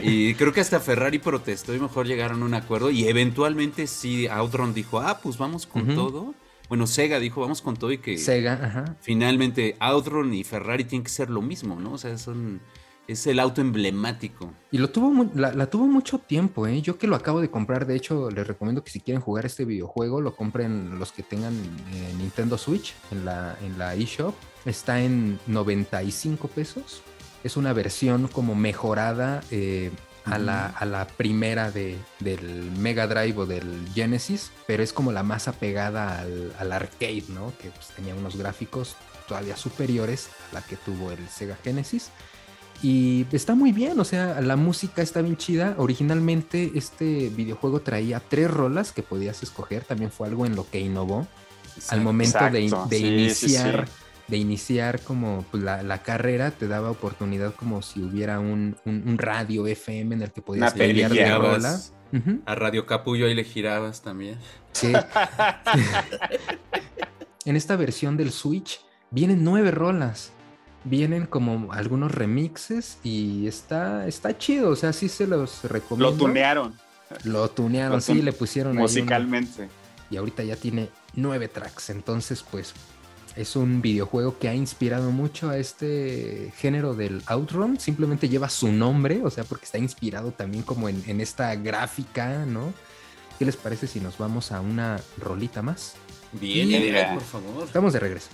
Y creo que hasta Ferrari protestó y mejor llegaron a un acuerdo. Y eventualmente sí, Outrun dijo, ah, pues vamos con todo. Bueno, Sega dijo, vamos con todo y que Sega, ajá. finalmente Outrun y Ferrari tienen que ser lo mismo, ¿no? O sea, son, es el auto emblemático. Y lo tuvo la tuvo mucho tiempo, ¿eh? Yo que lo acabo de comprar, de hecho, les recomiendo que si quieren jugar este videojuego, lo compren los que tengan eh, Nintendo Switch en la, en la eShop. Está en 95 pesos. Es una versión como mejorada eh, a, la, a la primera de, del Mega Drive o del Genesis, pero es como la más apegada al, al arcade, ¿no? Que pues, tenía unos gráficos todavía superiores a la que tuvo el Sega Genesis. Y está muy bien, o sea, la música está bien chida. Originalmente este videojuego traía tres rolas que podías escoger, también fue algo en lo que innovó. Al momento de, Exacto, de sí, sí, iniciar, sí. de iniciar como pues, la, la carrera, te daba oportunidad como si hubiera un, un- un radio FM en el que podías cambiar de rola. A Radio Capullo ahí le girabas también. sí. *laughs* *laughs* en esta versión del Switch vienen nueve rolas. Vienen como algunos remixes y está, está chido, o sea, sí se los recomiendo. Lo tunearon Lo tunearon, Lo sí, le pusieron ahí musicalmente. y ahorita ya tiene nueve tracks. Entonces, pues, es un videojuego que ha inspirado mucho a este género del Outrun. Simplemente lleva su nombre, o sea, porque está inspirado también como en, en esta gráfica, ¿no? ¿Qué les parece si nos vamos a una rolita más? Bien, Y- por favor. Estamos de regreso.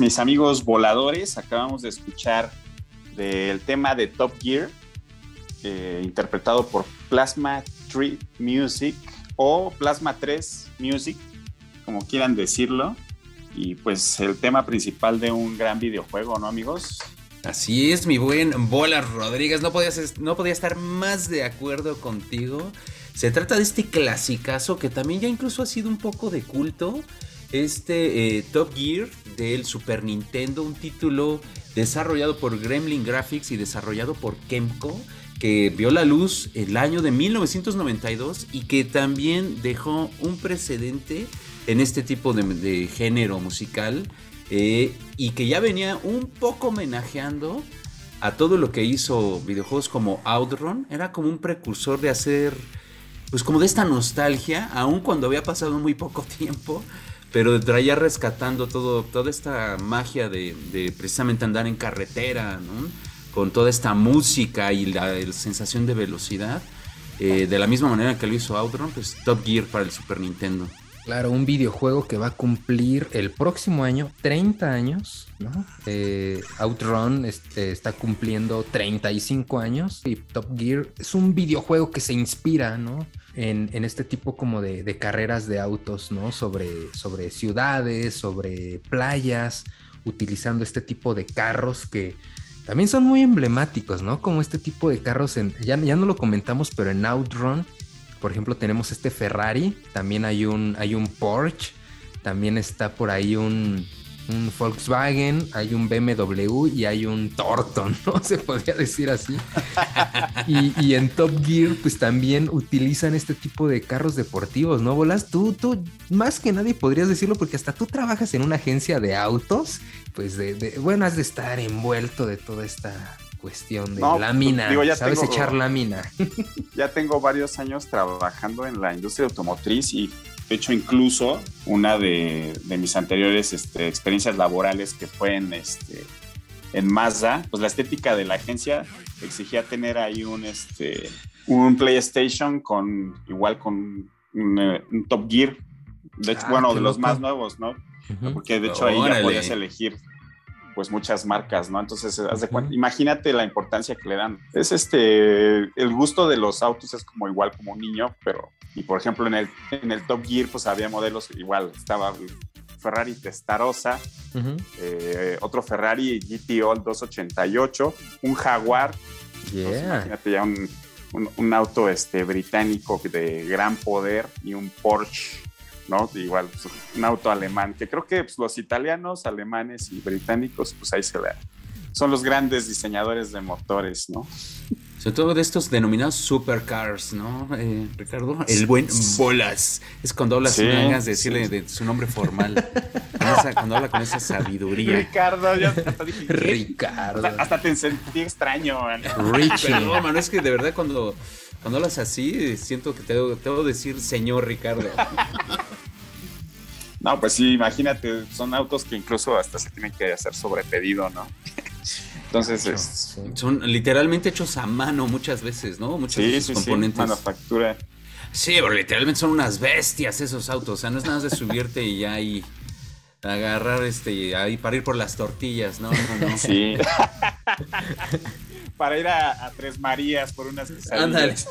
Mis amigos voladores, acabamos de escuchar del tema de Top Gear, eh, interpretado por Plasma 3 Music o Plasma 3 Music, como quieran decirlo. Y pues el tema principal de un gran videojuego, ¿no, amigos? Así es, mi buen Bolas Rodríguez. No podía, no podía estar más de acuerdo contigo. Se trata de este clasicazo que también ya incluso ha sido un poco de culto. Este eh, Top Gear del Super Nintendo, un título desarrollado por Gremlin Graphics y desarrollado por Kemco, que vio la luz el año de 1992 y que también dejó un precedente en este tipo de, género musical eh, y que ya venía un poco homenajeando a todo lo que hizo videojuegos como Outrun. Era como un precursor de hacer, pues como de esta nostalgia, aun cuando había pasado muy poco *laughs* tiempo, pero traía rescatando todo, toda esta magia de, precisamente andar en carretera, con toda esta música y la, sensación de velocidad. Eh, de la misma manera que lo hizo Outrun, pues Top Gear para el Super Nintendo. Claro, un videojuego que va a cumplir el próximo año 30 años, ¿no? Eh, Outrun este, está cumpliendo 35 años y Top Gear es un videojuego que se inspira, ¿no? En, este tipo como de, carreras de autos, ¿no? Sobre, sobre ciudades, sobre playas, utilizando este tipo de carros que también son muy emblemáticos, ¿no? Como este tipo de carros, en, ya, ya no lo comentamos, pero en Outrun por ejemplo, tenemos este Ferrari, también hay un, hay un Porsche, también está por ahí un, Volkswagen, hay un BMW y hay un Torton, *laughs* ¿no? Se podría decir así. *laughs* y, en Top Gear, pues también utilizan este tipo de carros deportivos, ¿no? Bolas, tú, tú, más que nadie podrías decirlo porque hasta tú trabajas en una agencia de autos, pues de, de bueno, has de estar envuelto de toda esta cuestión de lámina. ¿Sabes echar lámina? *laughs* ya tengo varios años trabajando en la industria automotriz y de hecho incluso una de, mis anteriores este, experiencias laborales que fue en, este, en Mazda, pues la estética de la agencia exigía tener ahí un, este, un PlayStation con igual con un, eh, Top Gear, de hecho, ah, bueno, de los más nuevos, ¿no? Porque de hecho ahí ya podías elegir pues muchas marcas, ¿no? Entonces, haz de cuenta, imagínate la importancia que le dan. Es este, el gusto de los autos es como igual como un niño, pero, y por ejemplo en el, en el Top Gear, pues había modelos igual, estaba Ferrari Testarossa, eh, otro Ferrari GTO 288, un Jaguar, imagínate ya un, un, auto este, británico de gran poder y un Porsche ¿no? Igual, pues, un auto alemán, que creo que pues, los italianos, alemanes y británicos, pues ahí se ve. Son los grandes diseñadores de motores, ¿no? Sobre todo de estos denominados supercars, ¿no, eh, Ricardo? El buen Bolas. Es cuando hablas, sí, de decirle de su nombre formal. cuando habla con esa sabiduría. Ricardo, ya hasta dije. Ricardo. Hasta, te sentí extraño, man. Perdón, mano, es que de verdad cuando, cuando hablas así, siento que te debo, te debo decir señor Ricardo. No, pues sí, imagínate, son autos que incluso hasta se tienen que hacer sobre pedido, ¿no? *laughs* Entonces, son literalmente hechos a mano muchas veces, ¿no? Muchos sí, sí, componentes. Sí, manufactura. Sí, pero literalmente son unas bestias esos autos. O sea, no es nada de subirte y ya ahí agarrar este ahí para ir por las tortillas, ¿no? no, no. Sí. *laughs* para ir a, Tres Marías por unas quesadillas.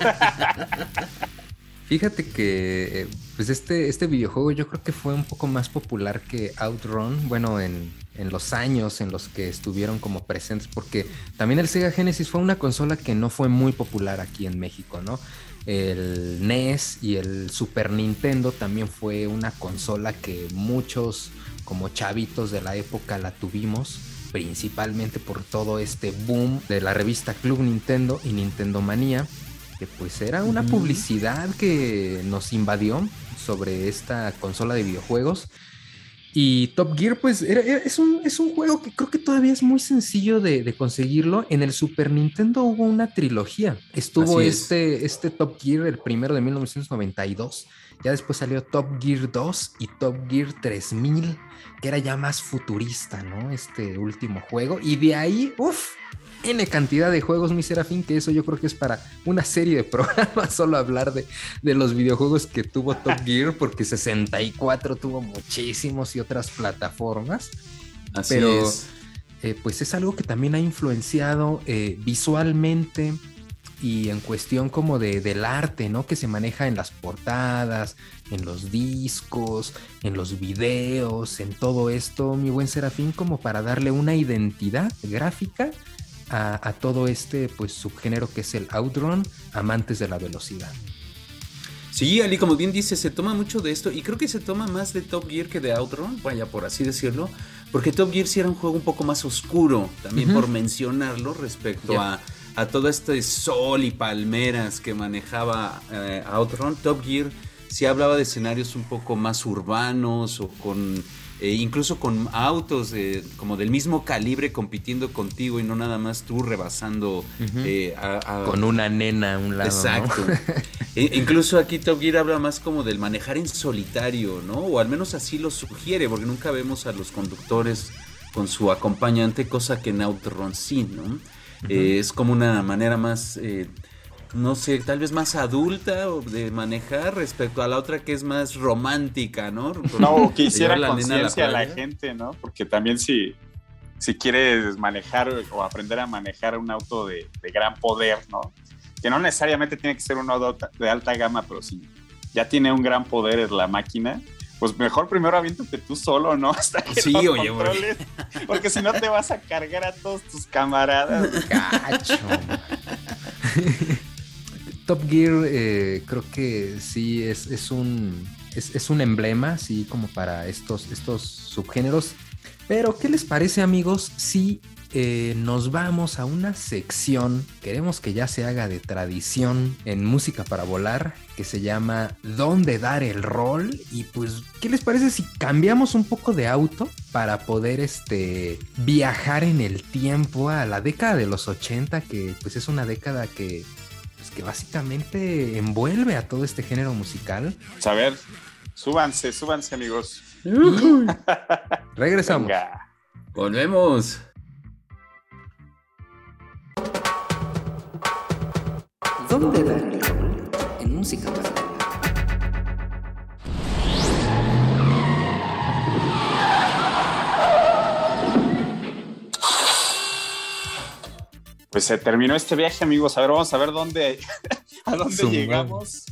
*laughs* Fíjate que eh, pues este, este videojuego yo creo que fue un poco más popular que Outrun, bueno, en, los años en los que estuvieron como presentes, porque también el Sega Genesis fue una consola que no fue muy popular aquí en México, ¿no? El NES y el Super Nintendo también fue una consola que muchos como chavitos de la época la tuvimos, principalmente por todo este boom de la revista Club Nintendo y Nintendo Manía pues era una publicidad que nos invadió sobre esta consola de videojuegos. Y Top Gear, pues es, un, es, un, juego que creo que todavía es muy sencillo de, conseguirlo. En el Super Nintendo hubo una trilogía. Estuvo este, este Top Gear, el primero de 1992. Ya después salió Top Gear 2 y Top Gear 3000, que era ya más futurista, ¿no? Este último juego. Y de ahí, uff, N cantidad de juegos, mi Serafín, que eso yo creo que es para una serie de *laughs* programas solo hablar de, de los videojuegos que tuvo Top *laughs* Gear, porque 64 tuvo muchísimos y otras plataformas. Así Pero es. eh, pues es algo que también ha influenciado eh, visualmente y en cuestión como de, del arte, ¿no? Que se maneja en las portadas, en los discos, en los videos, en todo esto, mi buen Serafín, como para darle una identidad gráfica a, a todo este pues subgénero que es el outrun, amantes de la velocidad. Sí, Ali, como bien dice, se toma mucho de esto y creo que se toma más de Top Gear que de Outrun, vaya por así decirlo, porque Top Gear sí era un juego un poco más oscuro, también por mencionarlo respecto a, a todo este sol y palmeras que manejaba eh, Outrun. Top Gear sí hablaba de escenarios un poco más urbanos o con eh, incluso con autos como del mismo calibre compitiendo contigo y no nada más tú rebasando eh, a- a- Con una nena a un lado. ¿no? Exacto. *laughs* E- incluso aquí Top Gear habla más como del manejar en solitario, ¿no? O al menos así lo sugiere, porque nunca vemos a los conductores con su acompañante, cosa que en Outrun sí, ¿no? Eh, es como una manera más, no sé, tal vez más adulta o de manejar respecto a la otra que es más romántica, ¿no? No, que hiciera conciencia a la gente, ¿no? Porque también si, si quieres manejar o aprender a manejar un auto de, de gran poder, ¿no? Que no necesariamente tiene que ser un auto de alta gama, pero si ya tiene un gran poder la máquina, pues mejor primero aviéntate tú solo, ¿no? *laughs* Hasta que Sí, oye, güey. controles, porque si no te vas a cargar a todos tus camaradas. *laughs* Cacho. Top Gear eh, creo que sí es, es un es, un emblema, sí, como para estos, estos subgéneros. Pero, ¿qué les parece, amigos, si eh, nos vamos a una sección, queremos que ya se haga de tradición en música para volar, que se llama ¿Dónde dar el rol? Y pues, ¿qué les parece si cambiamos un poco de auto para poder este, viajar en el tiempo a la década de los 80, que pues es una década que, que básicamente envuelve a todo este género musical? A ver, súbanse, súbanse, amigos. *laughs* Regresamos. Venga. Volvemos. ¿Dónde dar el? En música para Pues se terminó este viaje, amigos. A ver, vamos a ver dónde, *laughs* a dónde llegamos.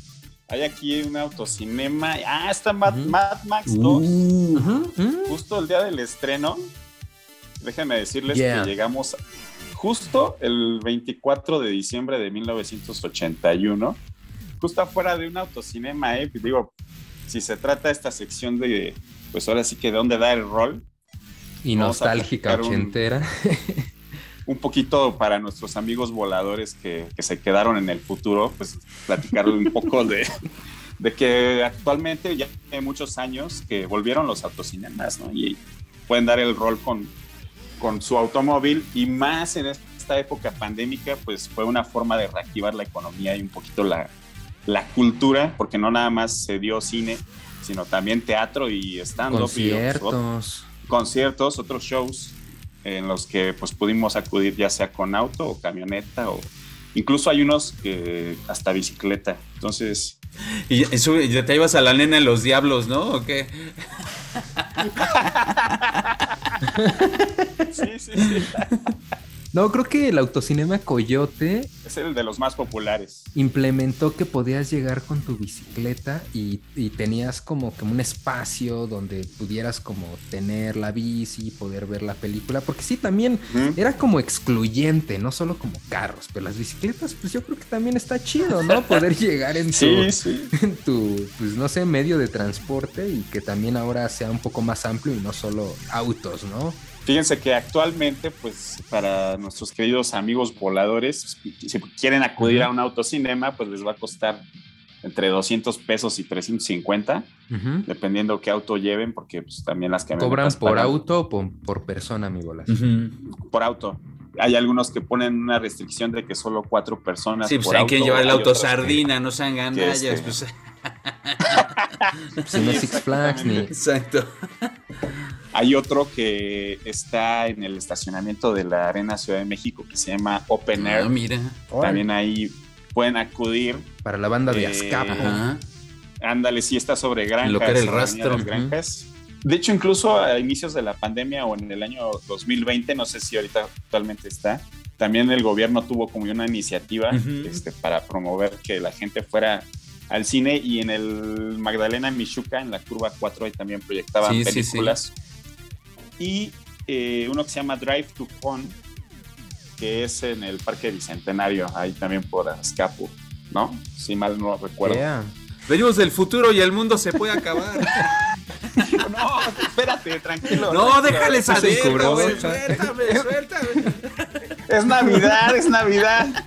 Hay aquí un autocinema. Ah, está Mad. Mad Max 2. Uh, Ujú, ujú. Justo el día del estreno. Déjenme decirles Yeah. que llegamos justo el 24 de diciembre de 1981. Justo afuera de un autocinema, ¿eh? Digo, si se trata esta sección de, pues ahora sí que de dónde da el rol, Y nostálgica un- ochentera. *laughs* un poquito para nuestros amigos voladores que, que se quedaron en el futuro, pues platicarle un poco de, de que actualmente ya hay muchos años que volvieron los autocinemas, ¿no? Y pueden dar el rol con, con su automóvil y más en esta época pandémica, pues fue una forma de reactivar la economía y un poquito la, la cultura, porque no nada más se dio cine, sino también teatro y stand-up y otros- Conciertos. conciertos, otros shows en los que pues pudimos acudir ya sea con auto o camioneta o incluso hay unos que hasta bicicleta. Entonces, Y ya- sube- ya te ibas a la nena en los diablos, ¿no? ¿O qué? *laughs* sí, sí, sí. *laughs* No, creo que el autocinema Coyote Es el de los más populares. implementó que podías llegar con tu bicicleta y, y tenías como que un espacio donde pudieras como tener la bici y poder ver la película, porque sí, también era como excluyente, no solo como carros, pero las bicicletas, pues yo creo que también está chido, ¿no? *laughs* Poder llegar en tu, Sí, sí. en tu, pues no sé, medio de transporte y que también ahora sea un poco más amplio y no solo autos, ¿no? Fíjense que actualmente, pues para nuestros queridos amigos voladores, si quieren acudir a un autocinema, pues les va a costar entre 200 pesos y 350, Ujú. dependiendo qué auto lleven, porque pues, también las camionetas ¿Cobran por pagan auto o por, por persona, mi bolas? por auto. Hay algunos que ponen una restricción de que solo cuatro personas. Sí, pues por hay que auto, llevar el auto que- sardina, no sean gandallas. este- Pues, *laughs* Si no Six Flags ni... exacto. Hay otro que está en el estacionamiento de la Arena Ciudad de México que se llama Open Ah, Air. mira. También ahí pueden acudir. Para la banda de Eh, Azcapo. Ajá. Ándale, sí está sobre granjas. Lo que era el rastro. De hecho, incluso a inicios de la pandemia o en el año 2020, no sé si ahorita actualmente está, también el gobierno tuvo como una iniciativa este, para promover que la gente fuera al cine y en el Magdalena Michuca, en la curva 4, ahí también proyectaban Sí, sí, películas. Y eh, uno que se llama Drive to Fun, que es en el Parque Bicentenario, ahí también por Azcapo, ¿no? Si mal no recuerdo. Yeah. Venimos del futuro y el mundo se puede acabar. *laughs* No, espérate, tranquilo. No, tranquilo. déjale Eso saber, sin cubrebocas. güey, Suéltame, suéltame. Es Navidad, es Navidad.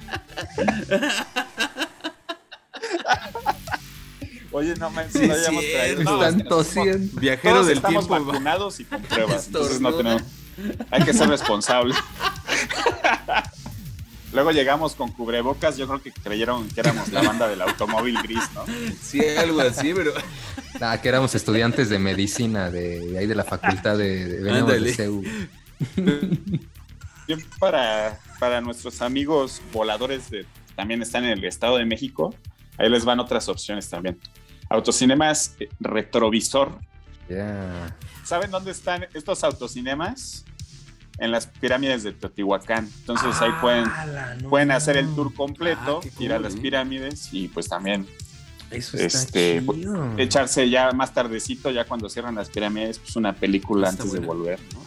Oye, no me Sí, no hayamos traído. No, Están es tosiendo. Viajero Todos del estamos tiempo. vacunados y con *laughs* pruebas. Entonces no tenemos. Hay que ser responsables. *laughs* Luego llegamos con cubrebocas. Yo creo que creyeron que éramos la banda del automóvil gris, ¿no? Sí, algo así, pero. *laughs* Ah, que éramos estudiantes de medicina de, de ahí de la facultad de, de, de. CEU. Bien, para, para nuestros amigos voladores de también están en el Estado de México, ahí les van otras opciones también. Autocinemas eh, Retrovisor. Yeah. ¿Saben dónde están estos autocinemas? En las pirámides de Teotihuacán. Entonces ahí pueden, pueden hacer el tour completo, Ah, ir a las eh. pirámides y pues también Eso está Este, chido. echarse ya más tardecito, ya cuando cierran las pirámides, pues una película Está antes de volver. ¿no?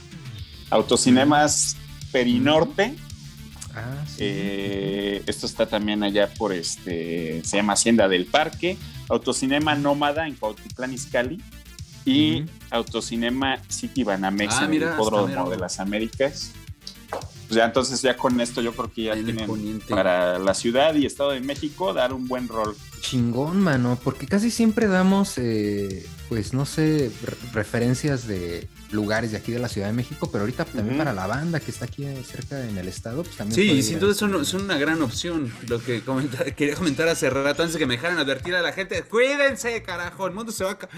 Autocinemas Perinorte. Ah, sí. Eh, esto está también allá por este, se llama Hacienda del Parque, Autocinema Nómada en Cuautitlán Izcalli y. Autocinema City Banamex Ah, en mira, el Hipódromo de las Américas. Pues ya entonces ya con esto yo creo que ya Ahí tienen para la ciudad y Estado de México dar un buen rol. Chingón, mano, porque casi siempre damos, eh, pues no sé, re- referencias de lugares de aquí de la Ciudad de México, pero ahorita también para la banda que está aquí eh, cerca en el estado, pues también. Sí, sin duda son, son una gran opción. Lo que quería comentar hace rato antes de que me dejaran advertir a la gente: cuídense, carajo, el mundo se va a. ca-".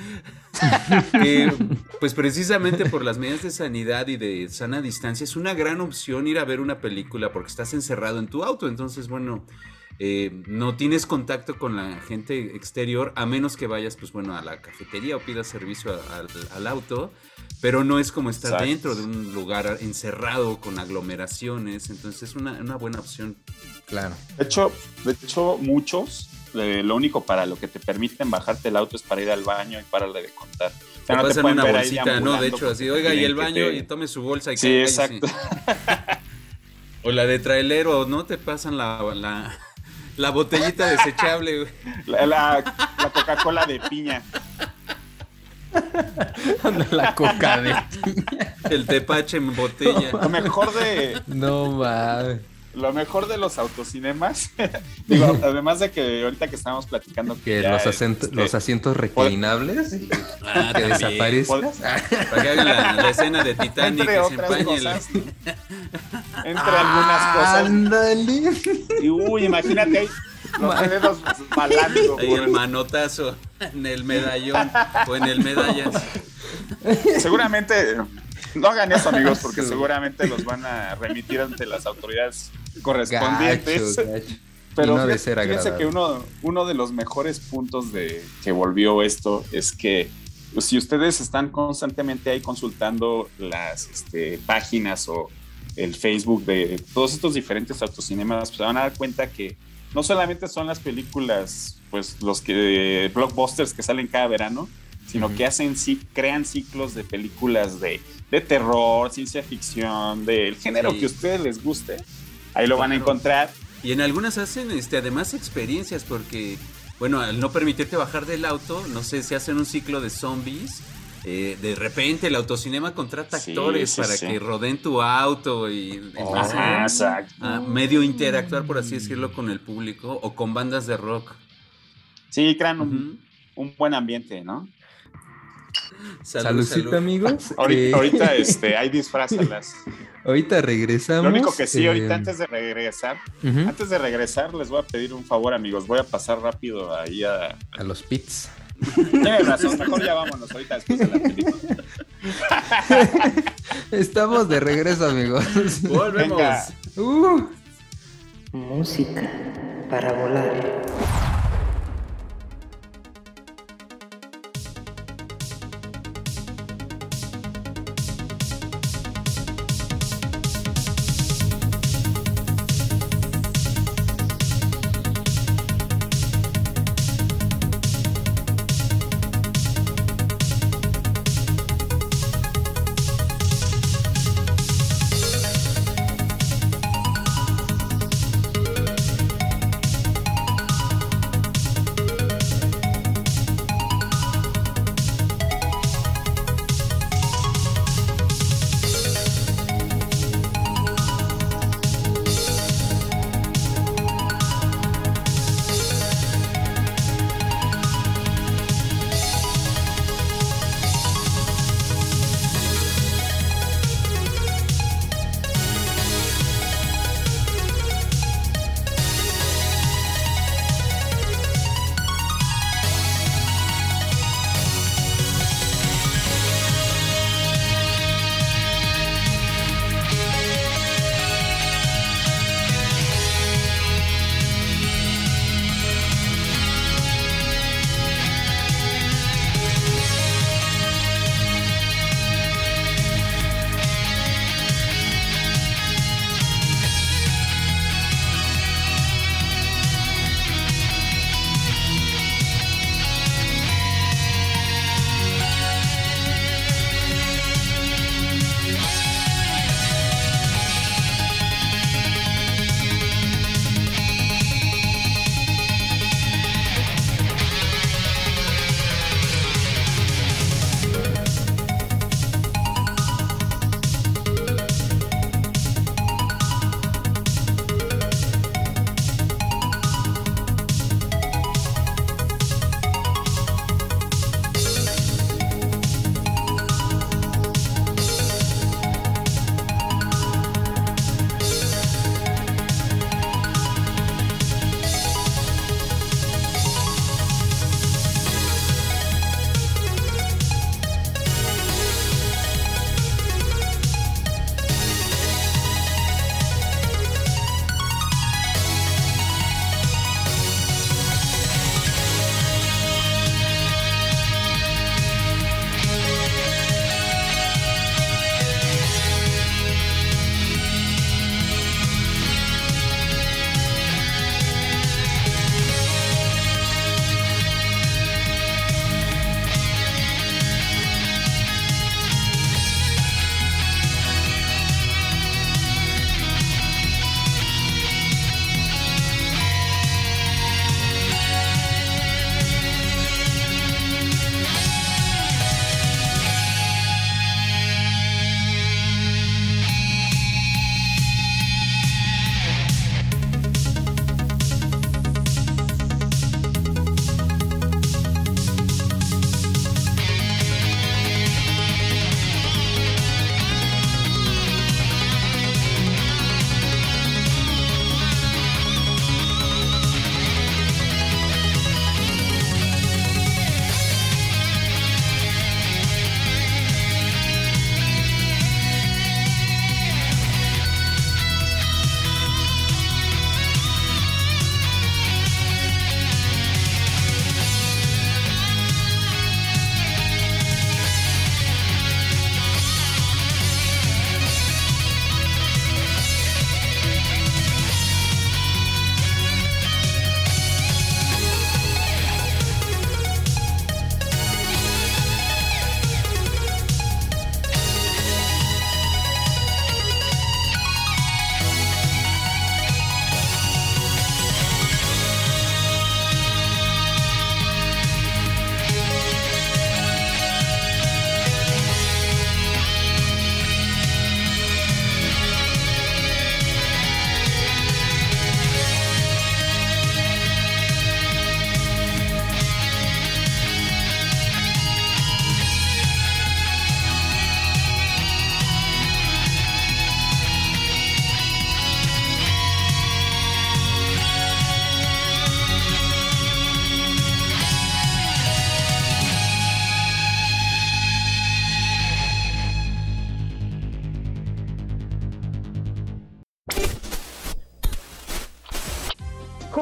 Que, *laughs* pues precisamente por las medidas de sanidad y de sana distancia, es una gran opción ir a ver una película porque estás encerrado en tu auto. Entonces, bueno. Eh, no tienes contacto con la gente exterior a menos que vayas, pues bueno, a la cafetería o pidas servicio a- al- al auto, pero no es como estar Exacto. dentro de un lugar encerrado con aglomeraciones, entonces es una, una buena opción. Claro. De hecho, de hecho muchos, eh, lo único para lo que te permiten bajarte el auto es para ir al baño y pararle de contar. O Te no te pasan pueden una bolsita, ¿no? De hecho, así, oiga, y el baño te- y tome su bolsa y Sí, cállese". exacto. *laughs* O la de trailero, ¿no? Te pasan la, la, la botellita desechable, güey. La, la- la Coca-Cola de piña. la coca de. el tepache en botella. Lo mejor de, No mames. Lo mejor de los autocinemas, *laughs* digo, además de que ahorita que estábamos platicando Que los, acento- este, los asientos reclinables y Ah, que desaparezcan. Para que hagan la, la escena de Titanic, entre que se otras el- cosas, entre algunas cosas. Ándale. Y uy, imagínate ahí los dedos balando. Ahí el manotazo en el medallón o en el medallas. Seguramente no hagan eso, amigos, *laughs* porque seguramente los van a remitir ante las autoridades correspondientes. gacho. Pero no fíjense- que uno, uno de los mejores puntos de que volvió esto es que pues, si ustedes están constantemente ahí consultando las este, páginas o el Facebook de todos estos diferentes autocinemas, pues se van a dar cuenta que no solamente son las películas, pues los que blockbusters que salen cada verano, sino que hacen sí, crean ciclos de películas de, de terror, ciencia ficción, del género Sí. que a ustedes les guste. Ahí lo van a encontrar Y en algunas hacen este, además experiencias porque, bueno, al no permitirte bajar del auto, no sé, si hacen un ciclo de zombies. eh, de repente el autocinema contrata actores sí, para sí. que rodeen tu auto y Oh. Ajá, medio interactuar, por así decirlo, con el público o con bandas de rock. Sí, crean un buen ambiente, ¿no? Salud, Saludcita, salud. amigos. *laughs* Ahorita, Eh, ahorita *laughs* este, hay disfrázalas. ahorita regresamos. Lo único que sí, eh, ahorita antes de regresar, antes de regresar, les voy a pedir un favor, amigos. Voy a pasar rápido ahí a. A los pits. *laughs* Tienes razón, mejor ya vámonos ahorita después de la película. Estamos de regreso, amigos. Volvemos. Uh, Música para volar.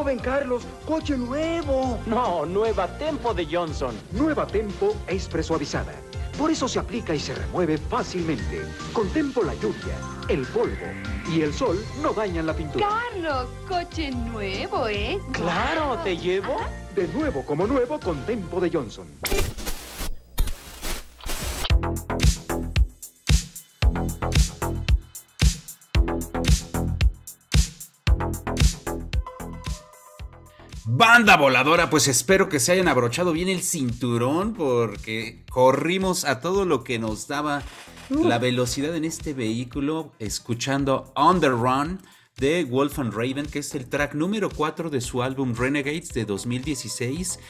Joven Carlos, coche nuevo. No, nueva Tempo de Johnson. Nueva Tempo es presuavizada. Por eso se aplica y se remueve fácilmente. Con Tempo la lluvia, el polvo y el sol no dañan la pintura. Carlos, coche nuevo, ¿eh? Claro, ¿te llevo? De nuevo como nuevo con Tempo de Johnson. Banda voladora, pues espero que se hayan abrochado bien el cinturón porque corrimos a todo lo que nos daba la velocidad en este vehículo escuchando On the Run de Wolf and Raven, que es el track número 4 de su álbum Renegades de 2016.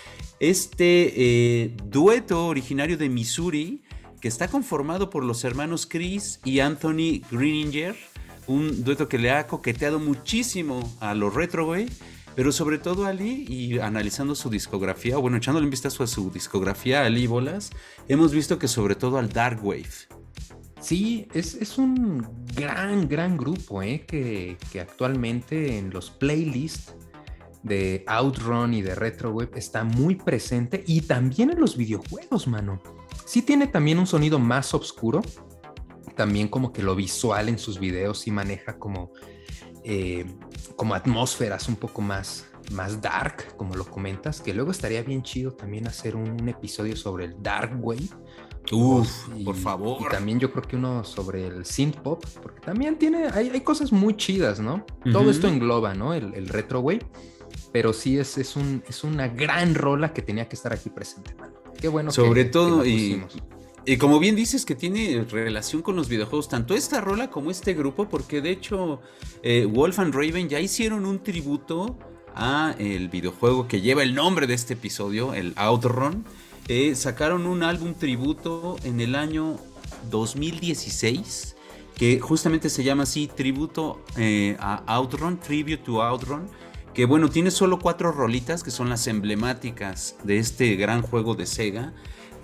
Este eh, dueto originario de Missouri, que está conformado por los hermanos Chris y Anthony Greeninger, un dueto que le ha coqueteado muchísimo a los retro, güey. Pero sobre todo Ali, y analizando su discografía, o bueno, echándole un vistazo a su discografía, Ali Bolas, hemos visto que sobre todo al Dark Wave. Sí, es, es un gran, gran grupo, ¿eh? que, que actualmente en los playlists de Outrun y de Retro Web está muy presente y también en los videojuegos, mano. Sí tiene también un sonido más oscuro, también como que lo visual en sus videos sí maneja como eh, como atmósferas un poco más, más dark, como lo comentas, que luego estaría bien chido también hacer un, episodio sobre el dark wave. Uf, por favor. Y también yo creo que uno sobre el synth pop, porque también tiene, hay, hay cosas muy chidas, ¿no? Todo esto engloba, ¿no? El, el, retro wave, pero sí es, es, un, es una gran rola que tenía que estar aquí presente, mano. Qué bueno. Sobre todo, y, y como bien dices que tiene relación con los videojuegos, tanto esta rola como este grupo, porque de hecho eh, Wolf and Raven ya hicieron un tributo a el videojuego que lleva el nombre de este episodio, el Outrun. Eh, sacaron un álbum tributo en el año 2016 que justamente se llama así Tributo eh, a Outrun, Tribute to Outrun, que bueno, tiene solo cuatro rolitas que son las emblemáticas de este gran juego de Sega.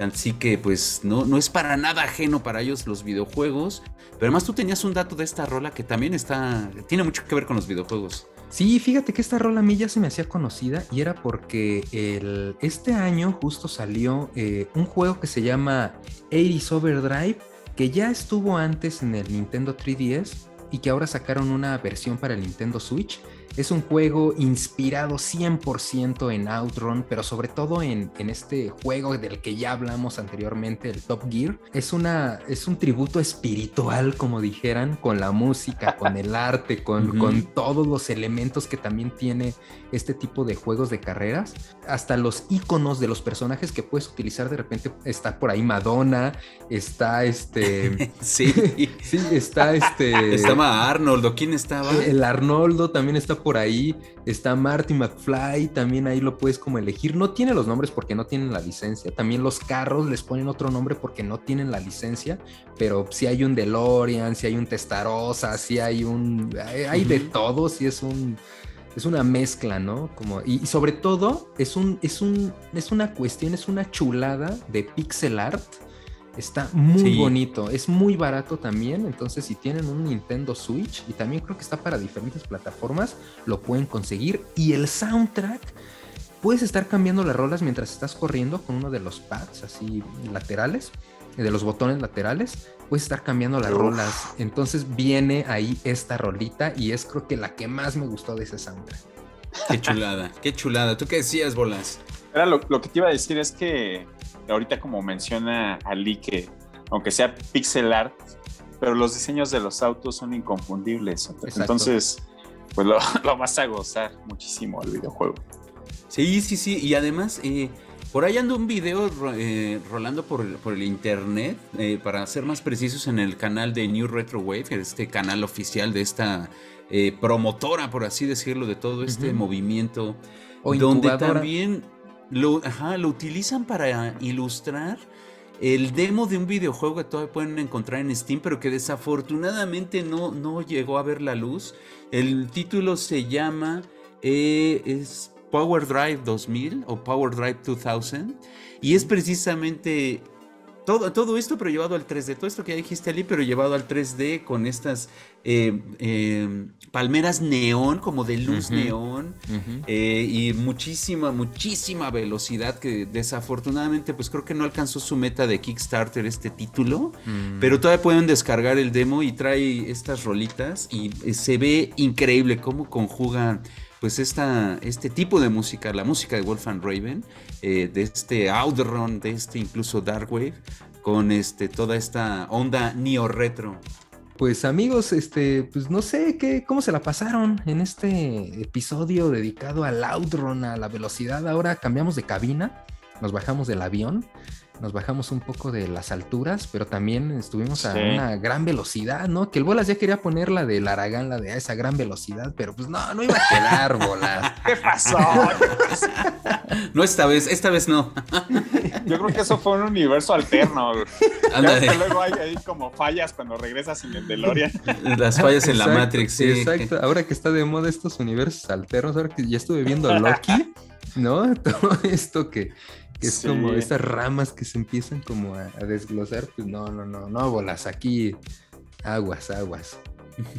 Así que pues no, no es para nada ajeno para ellos los videojuegos. Pero además tú tenías un dato de esta rola que también está. tiene mucho que ver con los videojuegos. Sí, fíjate que esta rola a mí ya se me hacía conocida y era porque el, este año justo salió eh, un juego que se llama 80 Overdrive, que ya estuvo antes en el Nintendo 3DS y que ahora sacaron una versión para el Nintendo Switch es un juego inspirado 100% en Outrun, pero sobre todo en, en, este juego del que ya hablamos anteriormente, el Top Gear. Es, una, es un tributo espiritual, como dijeran, con la música, con el arte, con, *laughs* con todos los elementos que también tiene este tipo de juegos de carreras. Hasta los iconos de los personajes que puedes utilizar de repente. Está por ahí Madonna, está este... *laughs* sí. *laughs* sí, está este... Estaba Arnoldo, ¿quién estaba? El Arnoldo también está por ahí, está Marty McFly, también ahí lo puedes como elegir. No tiene los nombres porque no tienen la licencia. También los carros les ponen otro nombre porque no tienen la licencia, pero si hay un DeLorean, si hay un Testarossa, si hay un... Hay, de todo, si es un... Es una mezcla, ¿no? Como, y, sobre todo es, un, es, un, es una cuestión, es una chulada de pixel art Está muy bonito, es muy barato también, entonces si tienen un Nintendo Switch y también creo que está para diferentes plataformas, lo pueden conseguir. Y el soundtrack, puedes estar cambiando las rolas mientras estás corriendo con uno de los pads así laterales, de los botones laterales, puedes estar cambiando las rolas. Entonces viene ahí esta rolita y es creo que la que más me gustó de ese soundtrack. Qué chulada, qué chulada. ¿Tú qué decías, Bolas? Era lo, lo que te iba a decir es que ahorita como menciona Ali que aunque sea pixel art, pero los diseños de los autos son inconfundibles. Entonces, pues *laughs* lo, vas a gozar muchísimo el videojuego. Sí, sí, sí. Y además, eh, por ahí anda un video eh, rolando por, por, el internet, eh, para ser más precisos, en el canal de New Retro Wave, este canal oficial de esta promotora, por así decirlo, de todo este movimiento. O donde también lo, lo utilizan para ilustrar el demo de un videojuego que todavía pueden encontrar en Steam, pero que desafortunadamente no, no llegó a ver la luz. El título se llama eh, es Power Drive 2000 o Power Drive 2000 y es precisamente todo, todo esto, pero llevado al 3D. Todo esto que ya dijiste, Ali, pero llevado al 3D con estas eh, eh, palmeras neón, como de luz neón. Eh, y muchísima, muchísima velocidad que desafortunadamente pues creo que no alcanzó su meta de Kickstarter este título. Mm. Pero todavía pueden descargar el demo y trae estas rolitas y se ve increíble cómo conjugan pues esta, este tipo de música, la música de Wolfgang Raven, eh, de este Outrun, de este incluso Darkwave, con este, toda esta onda neo-retro. Pues amigos, este, pues no sé qué, cómo se la pasaron en este episodio dedicado al outrun, a la velocidad. Ahora cambiamos de cabina, nos bajamos del avión, nos bajamos un poco de las alturas, pero también estuvimos a Sí. una gran velocidad, ¿no? Que el Bolas ya quería poner la del Aragán, la de a esa gran velocidad, pero pues no, no iba a quedar, *laughs* Bolas. ¿Qué pasó? No esta vez, esta vez no. Yo creo que eso fue un universo alterno. *laughs* que luego hay ahí como fallas cuando regresas en el DeLorean. Las fallas en la Matrix, sí. Exacto, ahora que está de moda estos universos alternos, ahora que ya estuve viendo Loki, ¿no? *laughs* Todo esto que, que es Sí. como estas ramas que se empiezan como a, a desglosar, pues no, no, no, no, bolas, aquí aguas, aguas.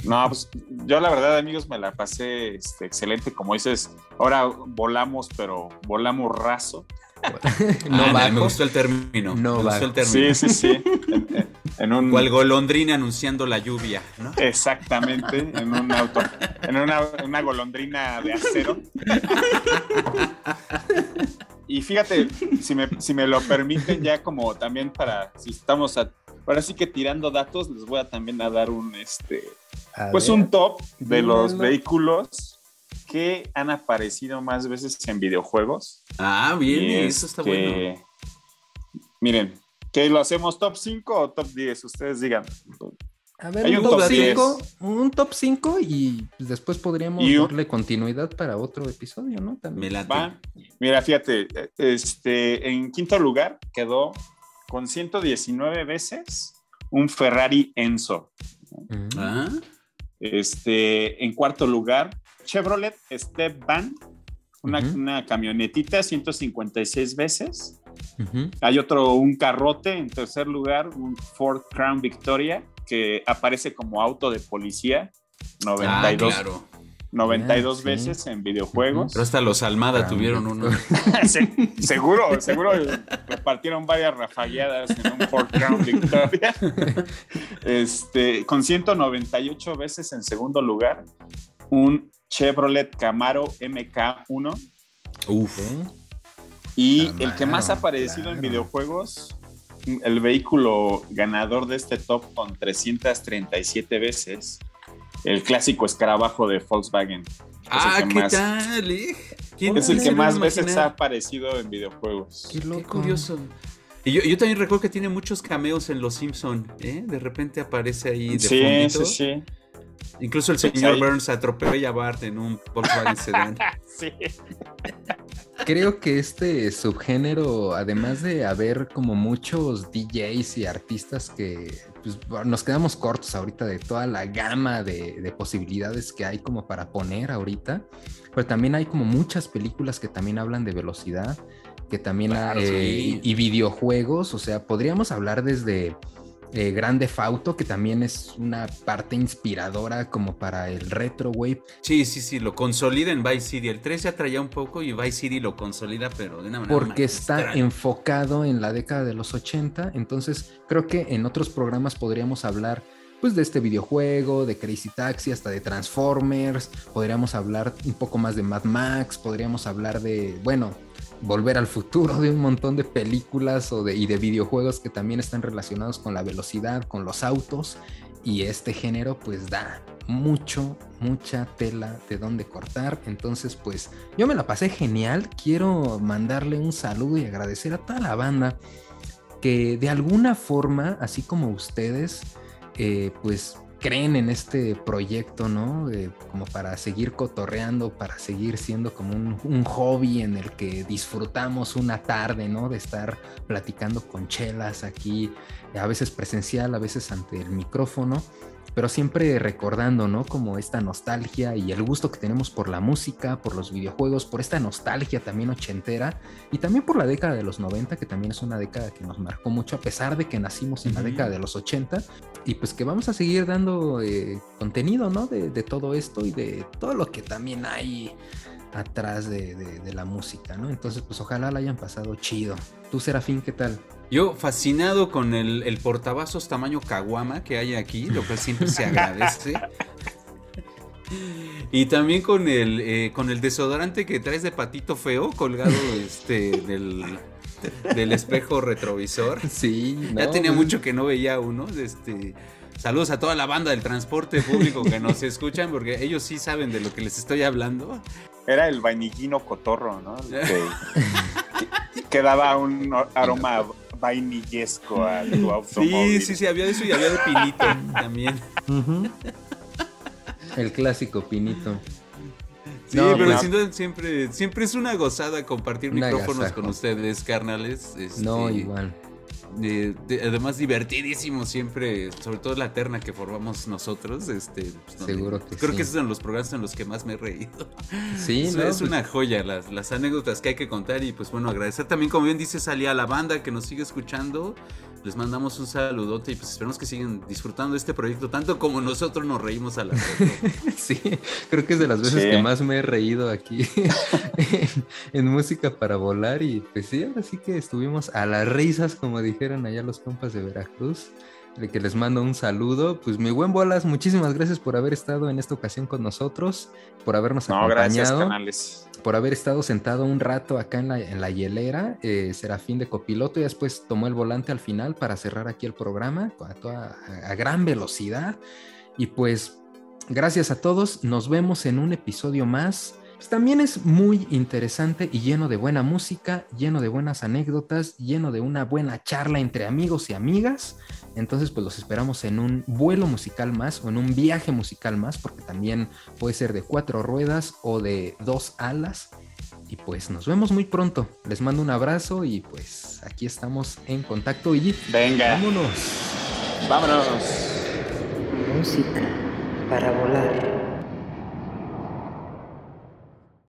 No, pues yo la verdad, amigos, me la pasé este, excelente. Como dices, ahora volamos, pero volamos raso. *laughs* no Ah, bajo. me gustó el término. No me gustó el término. Sí, sí, sí. *laughs* En, en- en un. Cual golondrina anunciando la lluvia, ¿no? Exactamente, en un auto, en una, una golondrina de acero. *laughs* Y fíjate, si me, si me lo permiten, ya como también para, si estamos a- ahora sí que tirando datos, les voy a también a dar un este A pues ver, un top de los vehículos que han aparecido más veces en videojuegos. Ah, bien, Y eso está este, bueno. Miren, ¿que lo hacemos top 5 o top 10? Ustedes digan. A ver, un un top top 5, un top 5 y después podríamos Y un- darle continuidad para otro episodio, ¿no? Me También. late. Va. Mira, fíjate, este, en quinto lugar quedó con 119 veces un Ferrari Enzo. Mm. Ah, Este, en cuarto lugar, Chevrolet Step Van, una, Ujú. una camionetita 156 veces. Hay otro, un carrote en tercer lugar, un Ford Crown Victoria, que aparece como auto de policía, ah, 92, claro. 92 Ah, sí. veces en videojuegos. Pero hasta los Almada Ah, tuvieron uno. *laughs* Se- seguro, seguro repartieron varias rafagueadas en un Ford Crown Victoria. Este, con 198 veces en segundo lugar, un Chevrolet Camaro MK1 Uf. Y Camaro, el que más ha aparecido en videojuegos, el vehículo ganador de este top con 337 veces, el clásico escarabajo de Volkswagen. Ah, ¿qué más- tal? eh? ¿Quién Es el se que más a veces ha aparecido en videojuegos. Qué curioso. Y yo, yo también recuerdo que tiene muchos cameos en Los Simpson, ¿eh? De repente aparece ahí de Sí, fondito. sí, sí. Incluso el señor. Burns atropella a Bart en un Volkswagen Sedan. *laughs* Sí. Creo que este subgénero, además de haber como muchos DJs y artistas que pues, nos quedamos cortos ahorita de toda la gama de, de posibilidades que hay como para poner ahorita, pero también hay como muchas películas que también hablan de velocidad, que también Claro, hay, sí. y, y videojuegos, o sea, podríamos hablar desde eh, Grande Fauto, que también es una parte inspiradora como para el retro wave, Sí, sí, sí, lo consolida en Vice City. El 3 ya traía un poco y Vice City lo consolida, pero de una manera porque está enfocado en la década de los 80, entonces creo que en otros programas podríamos hablar pues de este videojuego, de Crazy Taxi, hasta de Transformers, podríamos hablar un poco más de Mad Max, podríamos hablar de, bueno, volver al futuro, de un montón de películas o de, y de videojuegos que también están relacionados con la velocidad, con los autos, y este género pues da mucho, mucha tela de dónde cortar. Entonces pues yo me la pasé genial. Quiero mandarle un saludo y agradecer a toda la banda que de alguna forma, así como ustedes, eh, pues creen en este proyecto, ¿no? Como para seguir cotorreando, para seguir siendo como un, hobby en el que disfrutamos una tarde, ¿no? De estar platicando con chelas aquí, a veces presencial, a veces ante el micrófono pero siempre recordando, ¿no? Como esta nostalgia y el gusto que tenemos por la música, por los videojuegos, por esta nostalgia también ochentera y también por la década de los 90, que también es una década que nos marcó mucho, a pesar de que nacimos en la década de los 80, y pues que vamos a seguir dando eh, contenido, ¿no? De, de, todo esto y de todo lo que también hay atrás de, de, de la música, ¿no? Entonces, pues ojalá la hayan pasado chido. ¿Tú, Serafín, qué tal? Yo fascinado con el, el portavasos tamaño caguama que hay aquí, lo cual siempre se agradece. Y también con el, eh, con el desodorante que traes de patito feo colgado este, del, del espejo retrovisor. Sí, no, ya tenía mucho que no veía uno. Este, saludos a toda la banda del transporte público que nos escuchan, porque ellos sí saben de lo que les estoy hablando. Era el vainillino cotorro, ¿no? Que, *laughs* que daba un aroma vainillesco a tu automóvil. Sí, sí, sí, había de eso y había de pinito también. Uh -huh. El clásico pinito. Sí, no, pero no. siempre, siempre es una gozada compartir una micrófonos con ustedes, carnales. Este, no, igual. De, de, además divertidísimo siempre, sobre todo la terna que formamos nosotros. Este, pues, Seguro que Creo sí. que esos son los programas en los que más me he reído. Sí, *laughs* es, no, es pues... una joya las, las, anécdotas que hay que contar y pues bueno, agradecer también, como bien dice Salí a la banda que nos sigue escuchando. Les mandamos un saludote y pues esperamos que sigan disfrutando de este proyecto tanto como nosotros nos reímos a la *laughs* Sí, creo que es de las veces sí. que más me he reído aquí *laughs* en, en, música para volar y pues sí, así que estuvimos a las risas como dijeron allá los compas de Veracruz de que les mando un saludo. Pues mi buen Bolas, muchísimas gracias por haber estado en esta ocasión con nosotros, por habernos no, acompañado. Gracias, canales. Por haber estado sentado un rato acá en la, en la hielera, eh, Serafín de copiloto, y después tomó el volante al final para cerrar aquí el programa a, gran velocidad. Y pues, gracias a todos, nos vemos en un episodio más. Pues también es muy interesante y lleno de buena música, lleno de buenas anécdotas, lleno de una buena charla entre amigos y amigas. Entonces, pues los esperamos en un vuelo musical más o en un viaje musical más, porque también puede ser de cuatro ruedas o de dos alas. Y pues nos vemos muy pronto. Les mando un abrazo y pues aquí estamos en contacto y venga. Vámonos. Vámonos. Música para volar.